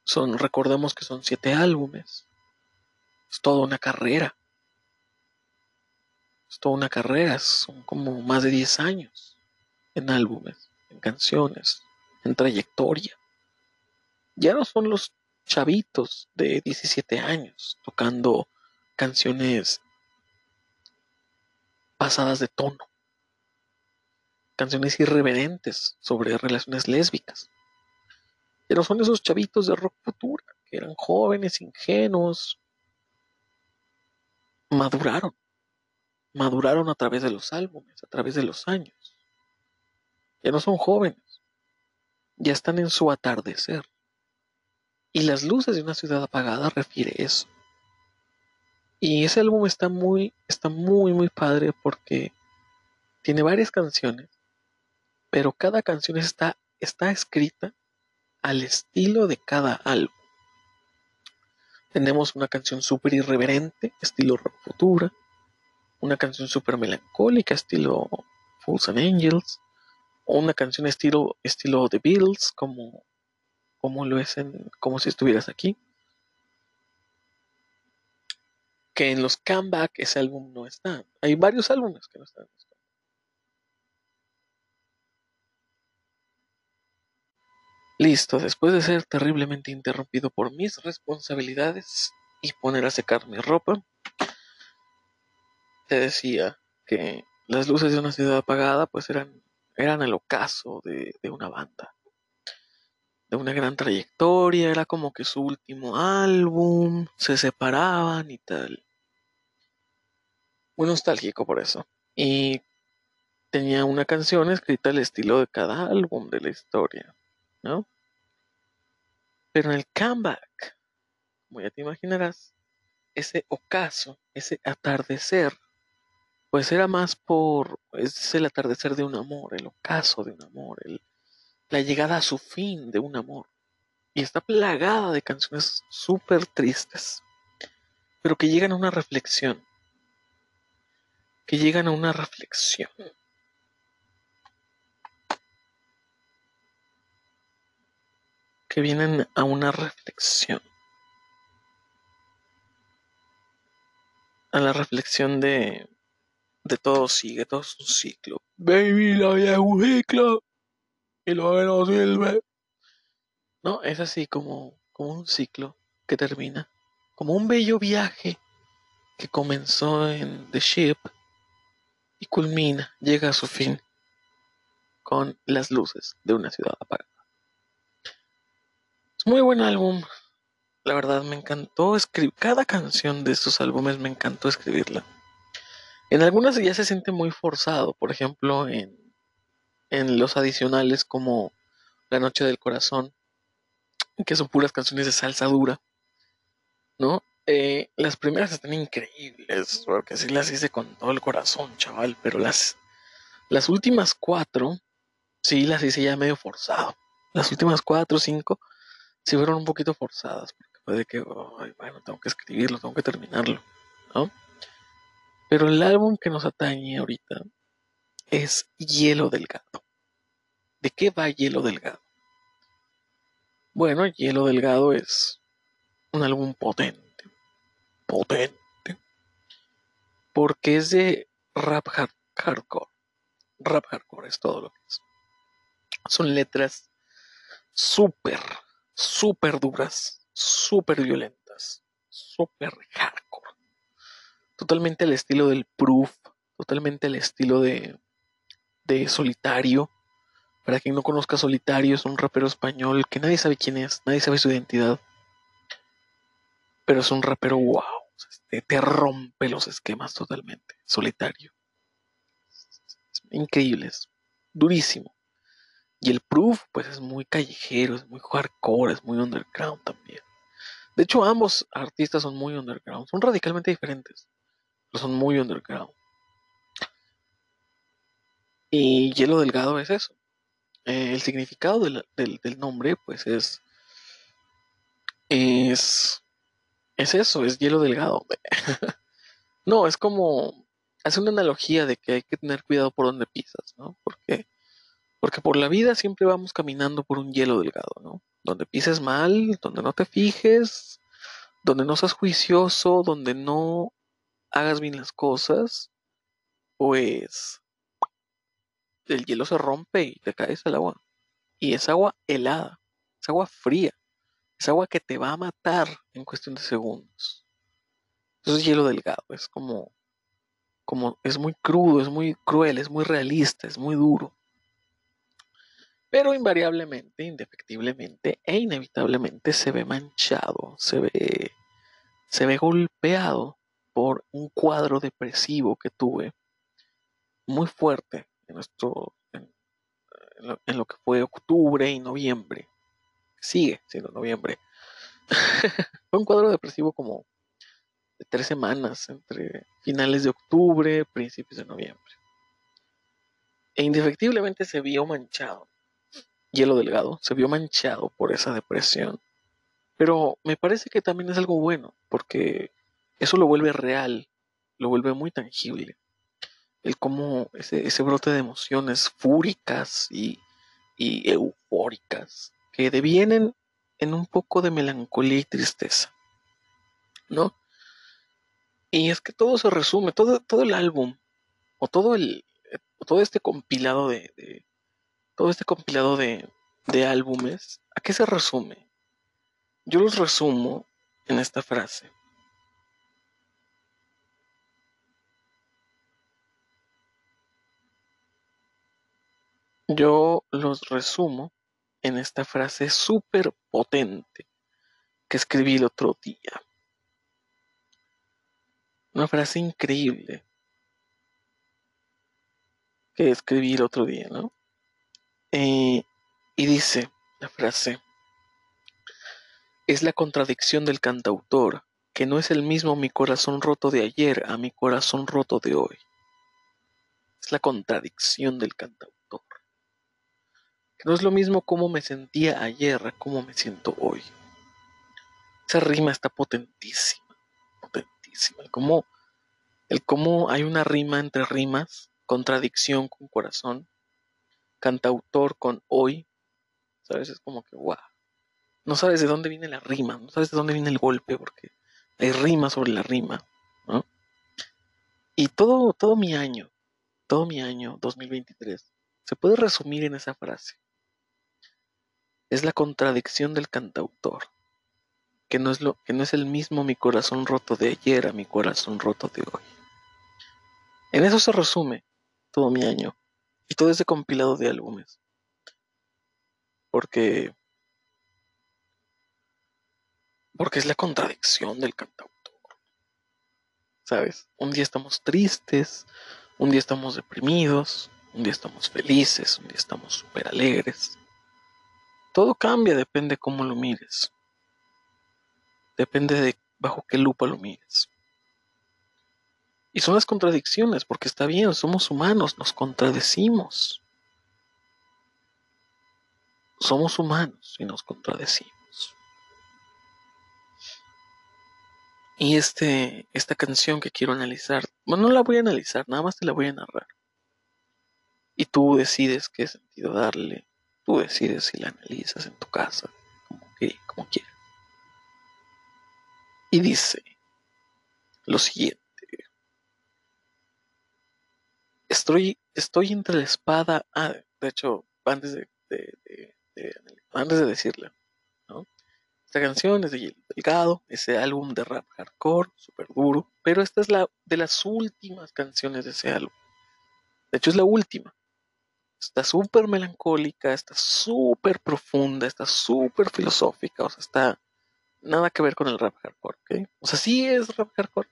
Speaker 1: Son, recordemos que son siete álbumes. Es toda una carrera. Es toda una carrera. Son como más de 10 años en álbumes, en canciones, en trayectoria. Ya no son los chavitos de 17 años tocando canciones pasadas de tono. Canciones irreverentes sobre relaciones lésbicas. Pero son esos chavitos de rock futura, que eran jóvenes, ingenuos, maduraron, maduraron a través de los álbumes, a través de los años. Ya no son jóvenes, ya están en su atardecer. Y las luces de una ciudad apagada refiere eso. Y ese álbum está muy, está muy, muy padre porque tiene varias canciones, pero cada canción está, está escrita al estilo de cada álbum. Tenemos una canción súper irreverente, estilo rock futura. Una canción súper melancólica, estilo Fools and Angels. O una canción estilo, estilo The Beatles, como, como lo es en, como si estuvieras aquí. Que en los comeback ese álbum no está. Hay varios álbumes que no están. Listo, después de ser terriblemente interrumpido por mis responsabilidades y poner a secar mi ropa, te decía que las luces de una ciudad apagada pues eran, eran el ocaso de, de una banda, de una gran trayectoria, era como que su último álbum, se separaban y tal. Muy nostálgico por eso. Y tenía una canción escrita al estilo de cada álbum de la historia. ¿no? Pero en el comeback, como ya te imaginarás, ese ocaso, ese atardecer, pues era más por, es el atardecer de un amor, el ocaso de un amor, la llegada a su fin de un amor. Y está plagada de canciones súper tristes, pero que llegan a una reflexión, que llegan a una reflexión. que vienen a una reflexión. A la reflexión de, de todo sigue, todo es un ciclo. Baby, la vida es un ciclo y lo que no sirve. No, es así como, como un ciclo que termina, como un bello viaje que comenzó en The Ship y culmina, llega a su fin con las luces de una ciudad apagada. Es muy buen álbum. La verdad me encantó escribir cada canción de estos álbumes, me encantó escribirla. En algunas ya se siente muy forzado, por ejemplo, en, en los adicionales como La Noche del Corazón, que son puras canciones de salsa dura, ¿no? Eh, las primeras están increíbles, porque sí las hice con todo el corazón, chaval, pero las, las últimas cuatro, sí las hice ya medio forzado. Las últimas cuatro o cinco sí fueron un poquito forzadas, porque fue de que, bueno, tengo que escribirlo, tengo que terminarlo, ¿no? Pero el álbum que nos atañe ahorita es Hielo Delgado. ¿De qué va Hielo Delgado? Bueno, Hielo Delgado es un álbum potente potente. Porque es de rap hardcore. Rap hardcore es todo lo que es. Son letras súper, súper duras, súper violentas, súper hardcore. Totalmente al estilo del Proof, totalmente al estilo de, de Solitario. Para quien no conozca Solitario, es un rapero español que nadie sabe quién es, nadie sabe su identidad. Pero es un rapero wow te, rompe los esquemas totalmente. Solitario. increíble, es durísimo. Y el proof, pues es muy callejero, es muy hardcore, es muy underground también. De hecho, ambos artistas son muy underground, son radicalmente diferentes, pero son muy underground. Y Hielo Delgado es eso. Eh, el significado del, del, nombre, pues es. Es es eso, es hielo delgado. no, es como, hace una analogía de que hay que tener cuidado por donde pisas, ¿no? Porque, porque por la vida siempre vamos caminando por un hielo delgado, ¿no? Donde pises mal, donde no te fijes, donde no seas juicioso, donde no hagas bien las cosas, pues el hielo se rompe y te caes al agua. Y es agua helada, es agua fría. Es agua que te va a matar en cuestión de segundos. Eso es hielo delgado, es como, como, es muy crudo, es muy cruel, es muy realista, es muy duro. Pero invariablemente, indefectiblemente e inevitablemente se ve manchado, se ve, se ve golpeado por un cuadro depresivo que tuve muy fuerte en nuestro, en lo que fue octubre y noviembre sigue siendo noviembre. Fue un cuadro depresivo como de tres semanas, entre finales de octubre, principios de noviembre. E indefectiblemente se vio manchado. Hielo delgado, se vio manchado por esa depresión. Pero me parece que también es algo bueno, porque eso lo vuelve real, lo vuelve muy tangible. El cómo ese, brote de emociones fúricas y, y eufóricas que devienen en un poco de melancolía y tristeza, ¿no? Y es que todo se resume, todo, todo el álbum, o todo el, todo este compilado de, todo este compilado de, de álbumes, ¿a qué se resume? Yo los resumo en esta frase. Yo los resumo en esta frase súper potente que escribí el otro día. Una frase increíble que escribí el otro día, ¿no? Eh, y dice la frase, es la contradicción del cantautor, que no es el mismo mi corazón roto de ayer a mi corazón roto de hoy. Es la contradicción del cantautor no es lo mismo cómo me sentía ayer a cómo me siento hoy. Esa rima está potentísima, potentísima. El cómo, el cómo hay una rima entre rimas, contradicción con corazón, cantautor con hoy, ¿sabes? Es como que, wow. No sabes de dónde viene la rima, no sabes de dónde viene el golpe, porque hay rima sobre la rima, ¿no? Y todo, todo mi año, todo mi año 2023, se puede resumir en esa frase es la contradicción del cantautor, que no es, lo, que no es el mismo mi corazón roto de ayer a mi corazón roto de hoy. En eso se resume todo mi año y todo ese compilado de álbumes. Porque porque es la contradicción del cantautor. ¿Sabes? Un día estamos tristes, un día estamos deprimidos, un día estamos felices, un día estamos súper alegres. Todo cambia, depende cómo lo mires. Depende de bajo qué lupa lo mires. Y son las contradicciones, porque está bien, somos humanos, nos contradecimos. Somos humanos y nos contradecimos. Y este, esta canción que quiero analizar, bueno, no la voy a analizar, nada más te la voy a narrar. Y tú decides qué sentido darle, tú decides si la analizas en tu casa, como, quieras. Y dice lo siguiente. Estoy, estoy entre la espada. Ah, de hecho, antes de, antes de decirle, ¿no? Esta canción es de Delgado, ese álbum de rap hardcore, súper duro, pero esta es la de las últimas canciones de ese álbum. De hecho, es la última. Está súper melancólica, está súper profunda, está súper filosófica, o sea, está nada que ver con el rap hardcore, ¿ok? O sea, sí es rap hardcore,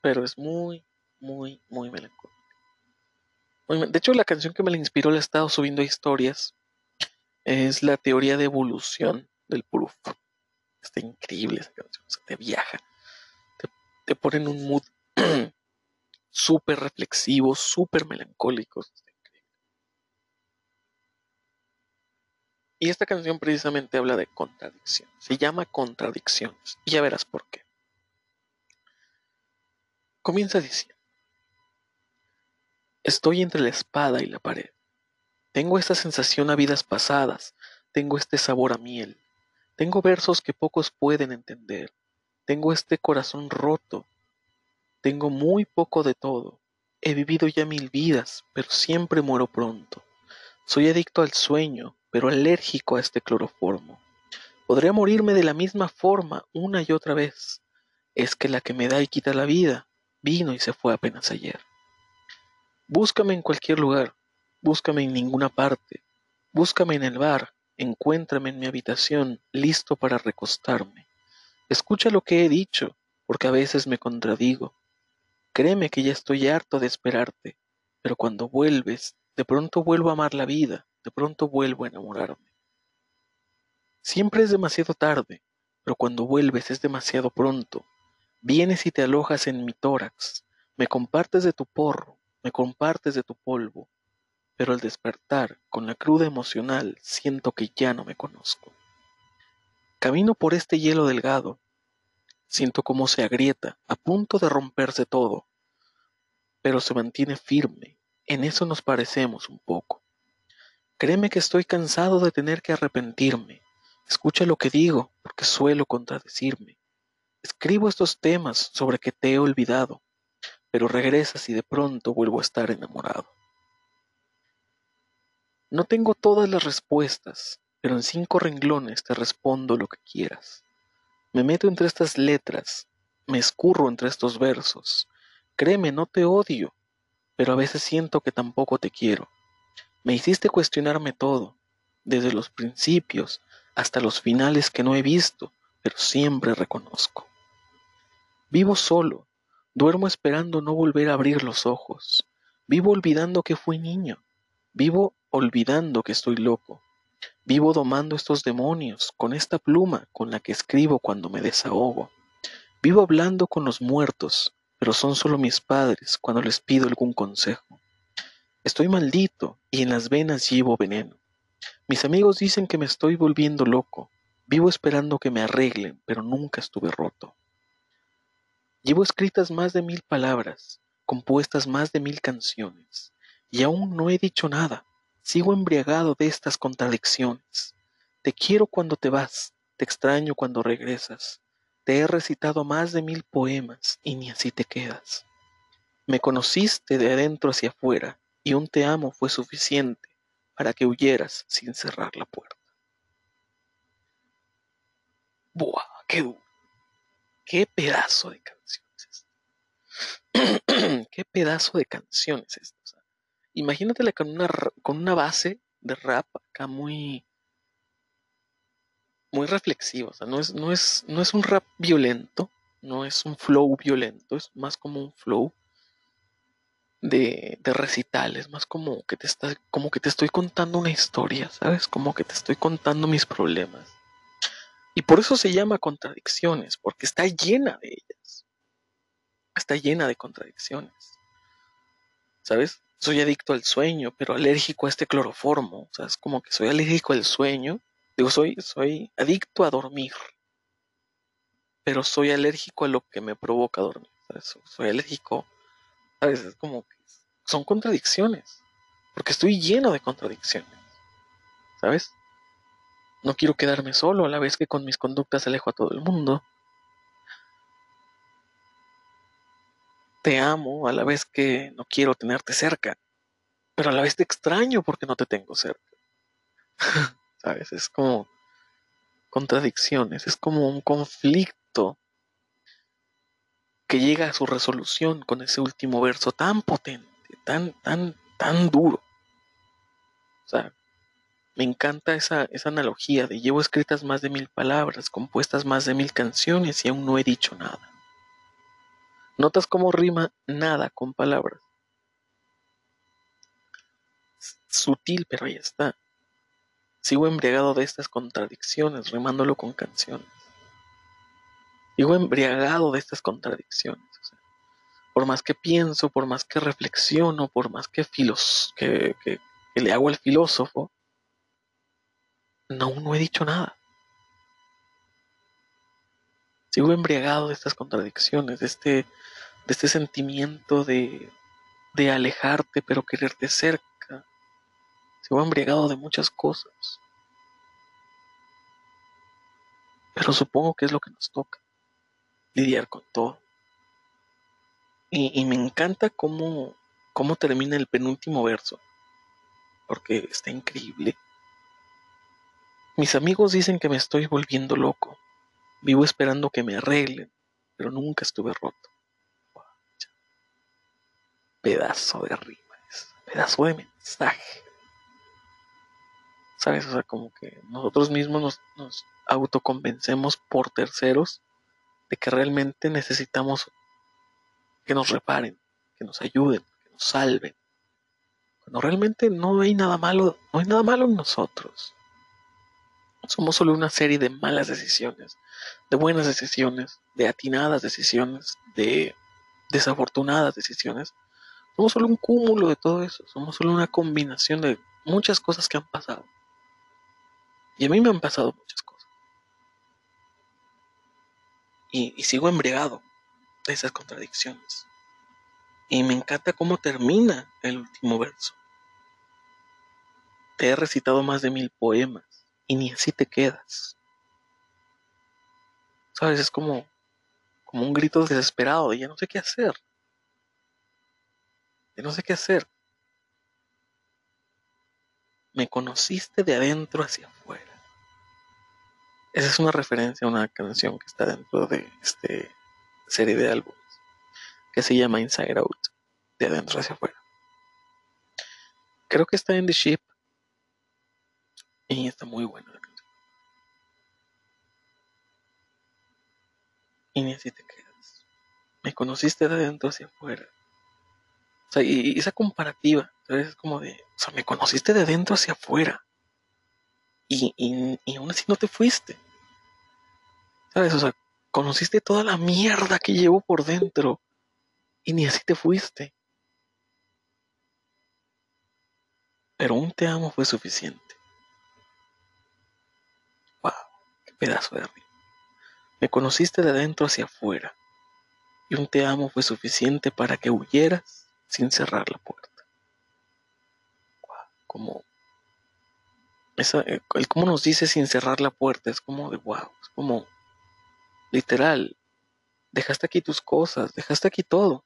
Speaker 1: pero es muy, muy, muy melancólico. De hecho, la canción que me la inspiró la he estado subiendo a historias. Es la teoría de evolución del proof. Está increíble esa canción, o sea, te viaja, te, pone en un mood súper reflexivo, súper melancólico. Y esta canción precisamente habla de contradicción. Se llama Contradicciones. Y ya verás por qué. Comienza diciendo, estoy entre la espada y la pared. Tengo esta sensación a vidas pasadas, tengo este sabor a miel, tengo versos que pocos pueden entender. Tengo este corazón roto. Tengo muy poco de todo. He vivido ya mil vidas, pero siempre muero pronto. Soy adicto al sueño, pero alérgico a este cloroformo. Podría morirme de la misma forma una y otra vez. Es que la que me da y quita la vida vino y se fue apenas ayer. Búscame en cualquier lugar, búscame en ninguna parte, búscame en el bar, Encuéntrame en mi habitación, listo para recostarme. Escucha lo que he dicho, porque a veces me contradigo. Créeme que ya estoy harto de esperarte, pero cuando vuelves, de pronto vuelvo a amar la vida, de pronto vuelvo a enamorarme. Siempre es demasiado tarde, pero cuando vuelves es demasiado pronto. Vienes y te alojas en mi tórax, me compartes de tu porro, me compartes de tu polvo, pero al despertar, con la cruda emocional, siento que ya no me conozco. Camino por este hielo delgado, siento cómo se agrieta, a punto de romperse todo, pero se mantiene firme, en eso nos parecemos un poco. Créeme que estoy cansado de tener que arrepentirme. Escucha lo que digo, porque suelo contradecirme. Escribo estos temas sobre que te he olvidado, pero regresas y de pronto vuelvo a estar enamorado. No tengo todas las respuestas, pero en cinco renglones te respondo lo que quieras. Me meto entre estas letras, me escurro entre estos versos. Créeme, no te odio, pero a veces siento que tampoco te quiero. Me hiciste cuestionarme todo, desde los principios hasta los finales que no he visto, pero siempre reconozco. Vivo solo, duermo esperando no volver a abrir los ojos, vivo olvidando que fui niño, vivo olvidando que estoy loco. Vivo domando estos demonios con esta pluma con la que escribo cuando me desahogo. Vivo hablando con los muertos, pero son solo mis padres cuando les pido algún consejo. Estoy maldito y en las venas llevo veneno. Mis amigos dicen que me estoy volviendo loco. Vivo esperando que me arreglen, pero nunca estuve roto. Llevo escritas más de mil palabras, compuestas más de mil canciones, y aún no he dicho nada. Sigo embriagado de estas contradicciones. Te quiero cuando te vas, te extraño cuando regresas. Te he recitado más de mil poemas y ni así te quedas. Me conociste de adentro hacia afuera y un te amo fue suficiente para que huyeras sin cerrar la puerta. ¡Buah! ¡Qué, qué pedazo de canciones! qué pedazo de canción es imagínatela con una, con una base de rap acá muy muy reflexivo, o sea, no es, no es, no es un rap violento, no es un flow violento, es más como un flow de, de recital, es más como que te está, como que te estoy contando una historia, ¿sabes? Como que te estoy contando mis problemas. Y por eso se llama contradicciones, porque está llena de ellas. Está llena de contradicciones. ¿Sabes? Soy adicto al sueño, pero alérgico a este cloroformo. O sea, es como que soy alérgico al sueño. Digo, soy, soy adicto a dormir. Pero soy alérgico a lo que me provoca dormir. Soy alérgico. ¿Sabes? Es como que son contradicciones. Porque estoy lleno de contradicciones. ¿Sabes? No quiero quedarme solo a la vez que con mis conductas alejo a todo el mundo. Te amo a la vez que no quiero tenerte cerca, pero a la vez te extraño porque no te tengo cerca. ¿Sabes? Es como contradicciones, es como un conflicto que llega a su resolución con ese último verso tan potente, tan, tan, tan duro. O sea, me encanta esa, esa analogía de llevo escritas más de mil palabras, compuestas más de mil canciones y aún no he dicho nada. ¿Notas cómo rima nada con palabras? Sutil, pero ahí está. Sigo embriagado de estas contradicciones, rimándolo con canciones. Sigo embriagado de estas contradicciones. Por más que pienso, por más que reflexiono, por más que, filos que, que le hago al filósofo, no, no he dicho nada. Sigo embriagado de estas contradicciones, de este, de este sentimiento de, de alejarte pero quererte cerca. Sigo embriagado de muchas cosas. Pero supongo que es lo que nos toca, lidiar con todo. Y, me encanta cómo, cómo termina el penúltimo verso, porque está increíble. Mis amigos dicen que me estoy volviendo loco. Vivo esperando que me arreglen, pero nunca estuve roto. Pedazo de rimas, pedazo de mensaje. ¿Sabes? O sea, como que nosotros mismos nos autoconvencemos por terceros de que realmente necesitamos que nos reparen, que nos ayuden, que nos salven. Cuando realmente no hay nada malo, no hay nada malo en nosotros. Somos solo una serie de malas decisiones, de buenas decisiones, de atinadas decisiones, de desafortunadas decisiones. Somos solo un cúmulo de todo eso, somos solo una combinación de muchas cosas que han pasado. Y a mí me han pasado muchas cosas. Y, sigo embriagado esas contradicciones. Y me encanta cómo termina el último verso. Te he recitado más de mil poemas y ni así te quedas. ¿Sabes? Es como, como un grito desesperado de ya no sé qué hacer. Ya no sé qué hacer. Me conociste de adentro hacia afuera. Esa es una referencia a una canción que está dentro de esta serie de álbumes que se llama Inside Out, de adentro hacia afuera. Creo que está en The Ship y está muy bueno Y ni así te quedas. Me conociste de adentro hacia afuera. O sea, y, esa comparativa, ¿sabes? Es como de, o sea, me conociste de adentro hacia afuera. Y, y, y aún así no te fuiste. ¿Sabes? O sea, conociste toda la mierda que llevo por dentro. Y ni así te fuiste. Pero un te amo fue suficiente. pedazo de arriba. Me conociste de adentro hacia afuera, y un te amo fue suficiente para que huyeras sin cerrar la puerta. Como esa, eh, el cómo nos dice sin cerrar la puerta es como de wow, es como literal. Dejaste aquí tus cosas, dejaste aquí todo.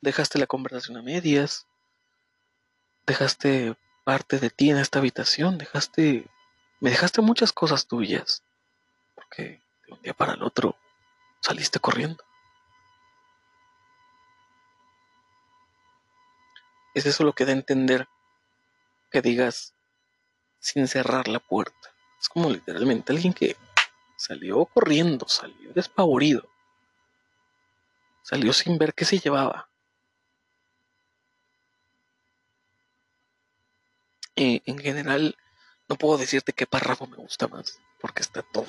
Speaker 1: Dejaste la conversación a medias, dejaste parte de ti en esta habitación, dejaste, me dejaste muchas cosas tuyas que de un día para el otro saliste corriendo. es eso lo que da a entender que digas sin cerrar la puerta. Es como literalmente alguien que salió corriendo, salió despavorido, salió sin ver qué se llevaba. Y en general, no puedo decirte qué párrafo me gusta más, porque está todo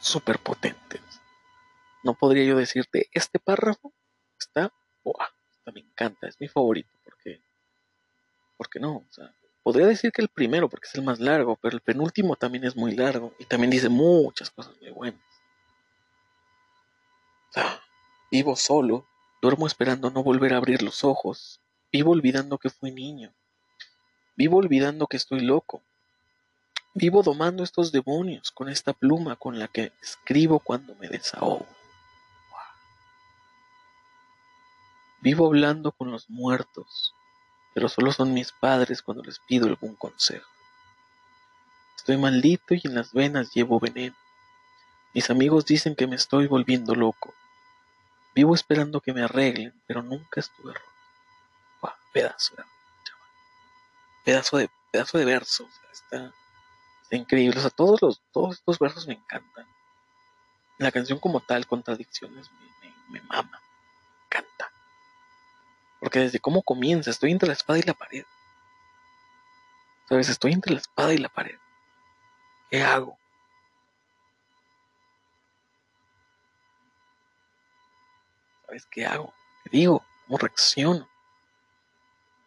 Speaker 1: súper potente. No podría yo decirte, este párrafo está, ¡buah! me encanta, es mi favorito, porque, porque no, o sea, podría decir que el primero, porque es el más largo, pero el penúltimo también es muy largo y también dice muchas cosas muy buenas. Vivo solo, duermo esperando no volver a abrir los ojos, vivo olvidando que fui niño, vivo olvidando que estoy loco, vivo domando estos demonios con esta pluma con la que escribo cuando me desahogo. Vivo hablando con los muertos, pero solo son mis padres cuando les pido algún consejo. Estoy maldito y en las venas llevo veneno. Mis amigos dicen que me estoy volviendo loco. Vivo esperando que me arreglen, pero nunca estuve roto. pedazo de pedazo de pedazo de verso. está, increíble. O sea, todos los, todos estos versos me encantan. La canción como tal, contradicciones, me, me mama. Me encanta. Porque desde cómo comienza, estoy entre la espada y la pared. ¿Sabes? Estoy entre la espada y la pared. ¿Qué hago? ¿Sabes qué hago? ¿Qué digo? ¿Cómo reacciono?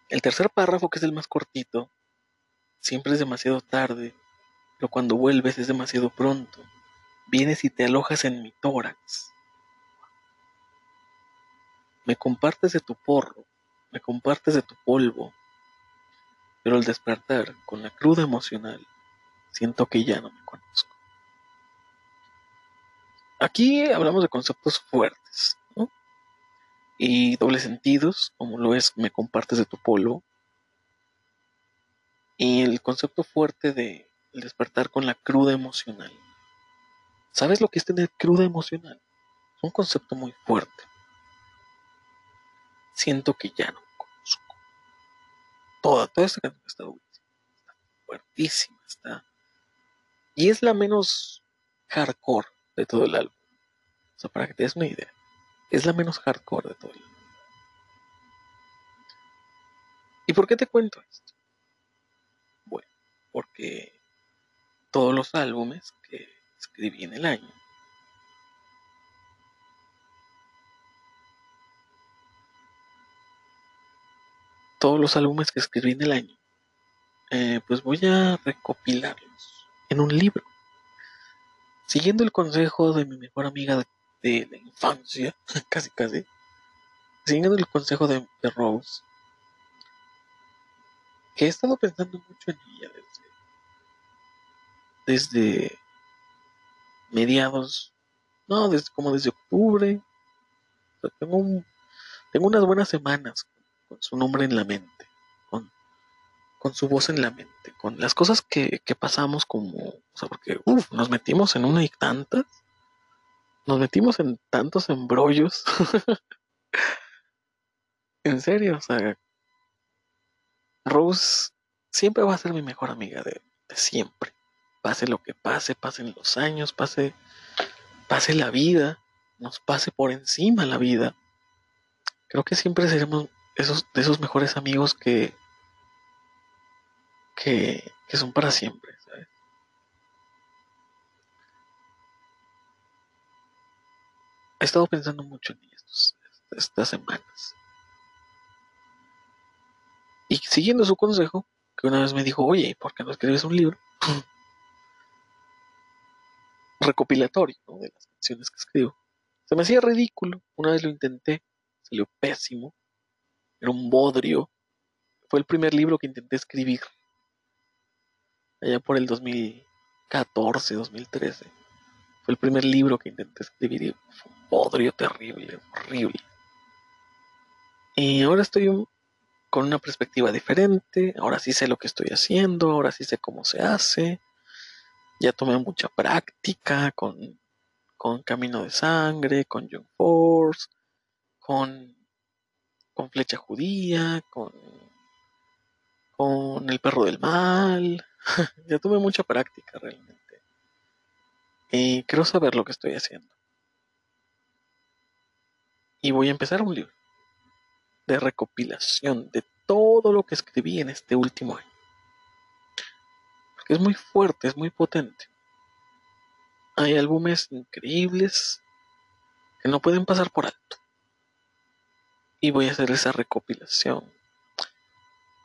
Speaker 1: El tercer párrafo, que es el más cortito, siempre es demasiado tarde, pero cuando vuelves es demasiado pronto. Vienes y te alojas en mi tórax. Me compartes de tu porro, me compartes de tu polvo, pero al despertar con la cruda emocional, siento que ya no me conozco. Aquí hablamos de conceptos fuertes. Y dobles sentidos, como lo es me compartes de tu polvo. Y el concepto fuerte de el despertar con la cruda emocional. ¿Sabes lo que es tener cruda emocional? Es un concepto muy fuerte siento que ya no conozco. Toda, toda esta canción está Está fuertísima, está. Y es la menos hardcore de todo el álbum. O sea, para que te des una idea. Es la menos hardcore de todo el álbum. ¿Y por qué te cuento esto? Bueno, porque todos los álbumes que escribí en el año todos los álbumes que escribí en el año, eh, pues voy a recopilarlos en un libro. Siguiendo el consejo de mi mejor amiga de, la infancia, casi casi, siguiendo el consejo de, Rose, que he estado pensando mucho en ella desde, mediados, no, desde como desde octubre. tengo, tengo unas buenas semanas con su nombre en la mente, con, con su voz en la mente, con las cosas que, que pasamos como, o sea, porque uf, nos metimos en una y tantas, nos metimos en tantos embrollos. en serio, o sea, Rose siempre va a ser mi mejor amiga de, siempre. Pase lo que pase, pasen los años, pase, pase la vida, nos pase por encima la vida. Creo que siempre seremos esos, de esos mejores amigos que, que, son para siempre, ¿sabes? He estado pensando mucho en estos, estas semanas. Y siguiendo su consejo, que una vez me dijo, oye, ¿por qué no escribes un libro? recopilatorio de las canciones que escribo. Se me hacía ridículo. Una vez lo intenté, salió pésimo. Era un bodrio. Fue el primer libro que intenté escribir. Allá por el 2014, 2013. Fue el primer libro que intenté escribir y fue un bodrio terrible, horrible. Y ahora estoy con una perspectiva diferente. Ahora sí sé lo que estoy haciendo. Ahora sí sé cómo se hace. Ya tomé mucha práctica con, con Camino de Sangre, con Young Force, con con Flecha Judía, con con El perro del mal. ya tuve mucha práctica realmente. Y quiero saber lo que estoy haciendo. Y voy a empezar un libro de recopilación de todo lo que escribí en este último año. Porque es muy fuerte, es muy potente. Hay álbumes increíbles que no pueden pasar por alto. Y voy a hacer esa recopilación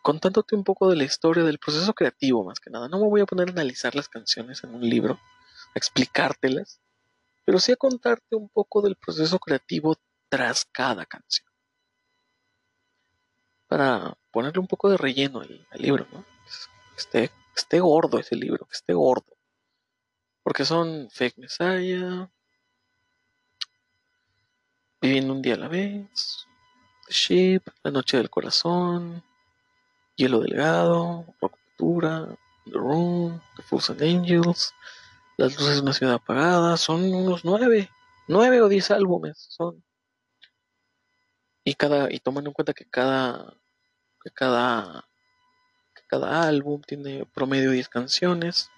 Speaker 1: contándote un poco de la historia del proceso creativo más que nada. No me voy a poner a analizar las canciones en un libro, a explicártelas, pero sí a contarte un poco del proceso creativo tras cada canción. Para ponerle un poco de relleno al, libro, ¿no? Que esté, gordo ese libro, que esté gordo. Porque son Fake Messiah, Viviendo un día a la vez, Ship, La Noche del Corazón, Hielo Delgado, Roctura, The Room, The Fools and Angels, Las Luces de una Ciudad Apagada, son unos nueve, nueve o diez álbumes, son. Y cada, y tomando en cuenta que cada, que cada, que cada álbum tiene promedio diez canciones,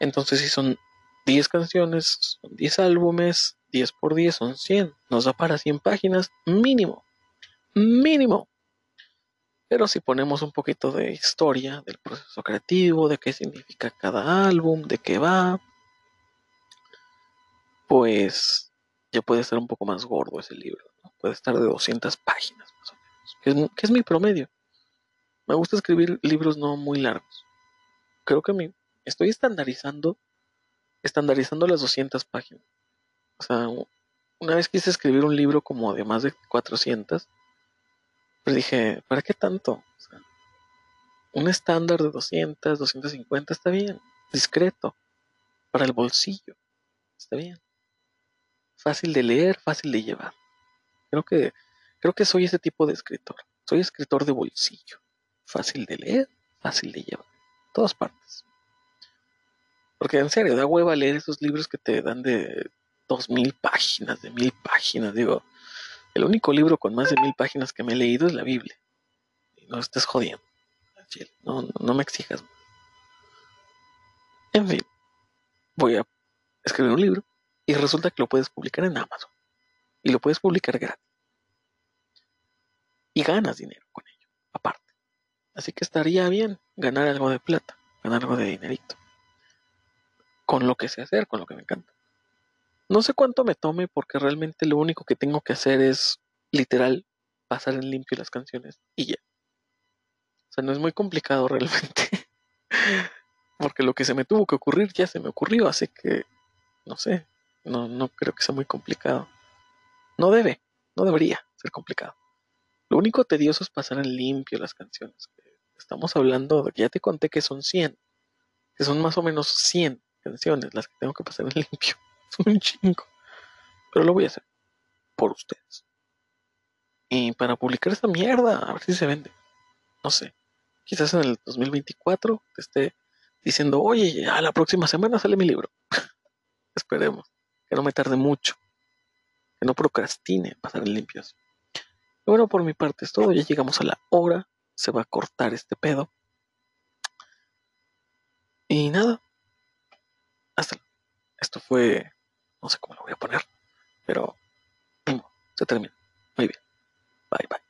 Speaker 1: entonces si son diez canciones, son diez álbumes, diez por diez son cien, nos da para cien páginas mínimo, mínimo. Pero si ponemos un poquito de historia del proceso creativo, de qué significa cada álbum, de qué va, pues ya puede estar un poco más gordo ese libro. Puede estar de 200 páginas más o menos, que es, mi promedio. Me gusta escribir libros no muy largos. Creo que me estoy estandarizando, estandarizando las 200 páginas. O sea, una vez quise escribir un libro como de más de 400 pero dije, ¿para qué tanto? un estándar de 200, 250 está bien, discreto, para el bolsillo, está bien. Fácil de leer, fácil de llevar. Creo que, creo que soy ese tipo de escritor. Soy escritor de bolsillo. Fácil de leer, fácil de llevar. Todas partes. Porque en serio, da hueva leer esos libros que te dan de dos mil páginas, de mil páginas. Digo, el único libro con más de mil páginas que me he leído es la Biblia. no estés jodiendo. No, no, me exijas. En fin, voy a escribir un libro y resulta que lo puedes publicar en Amazon. Y lo puedes publicar gratis. Y ganas dinero con ello, aparte. Así que estaría bien ganar algo de plata, ganar algo de dinerito. Con lo que sé hacer, con lo que me encanta. No sé cuánto me tome porque realmente lo único que tengo que hacer es literal pasar en limpio las canciones y ya. O sea, no es muy complicado realmente. porque lo que se me tuvo que ocurrir ya se me ocurrió, así que no sé, no, no creo que sea muy complicado. No debe, no debería ser complicado. Lo único tedioso es pasar en limpio las canciones. Estamos hablando de ya te conté que son 100, que son más o menos 100 canciones las que tengo que pasar en limpio. un chingo. Pero lo voy a hacer. Por ustedes. Y para publicar esta mierda, a ver si se vende. No sé. Quizás en el 2024 te esté diciendo, oye, a la próxima semana sale mi libro. Esperemos. Que no me tarde mucho. Que no procrastine pasar limpios. Y bueno, por mi parte es todo. Ya llegamos a la hora. Se va a cortar este pedo. Y nada. Hasta. Esto fue no sé cómo lo voy a poner, pero se termina. Muy bien. Bye, bye.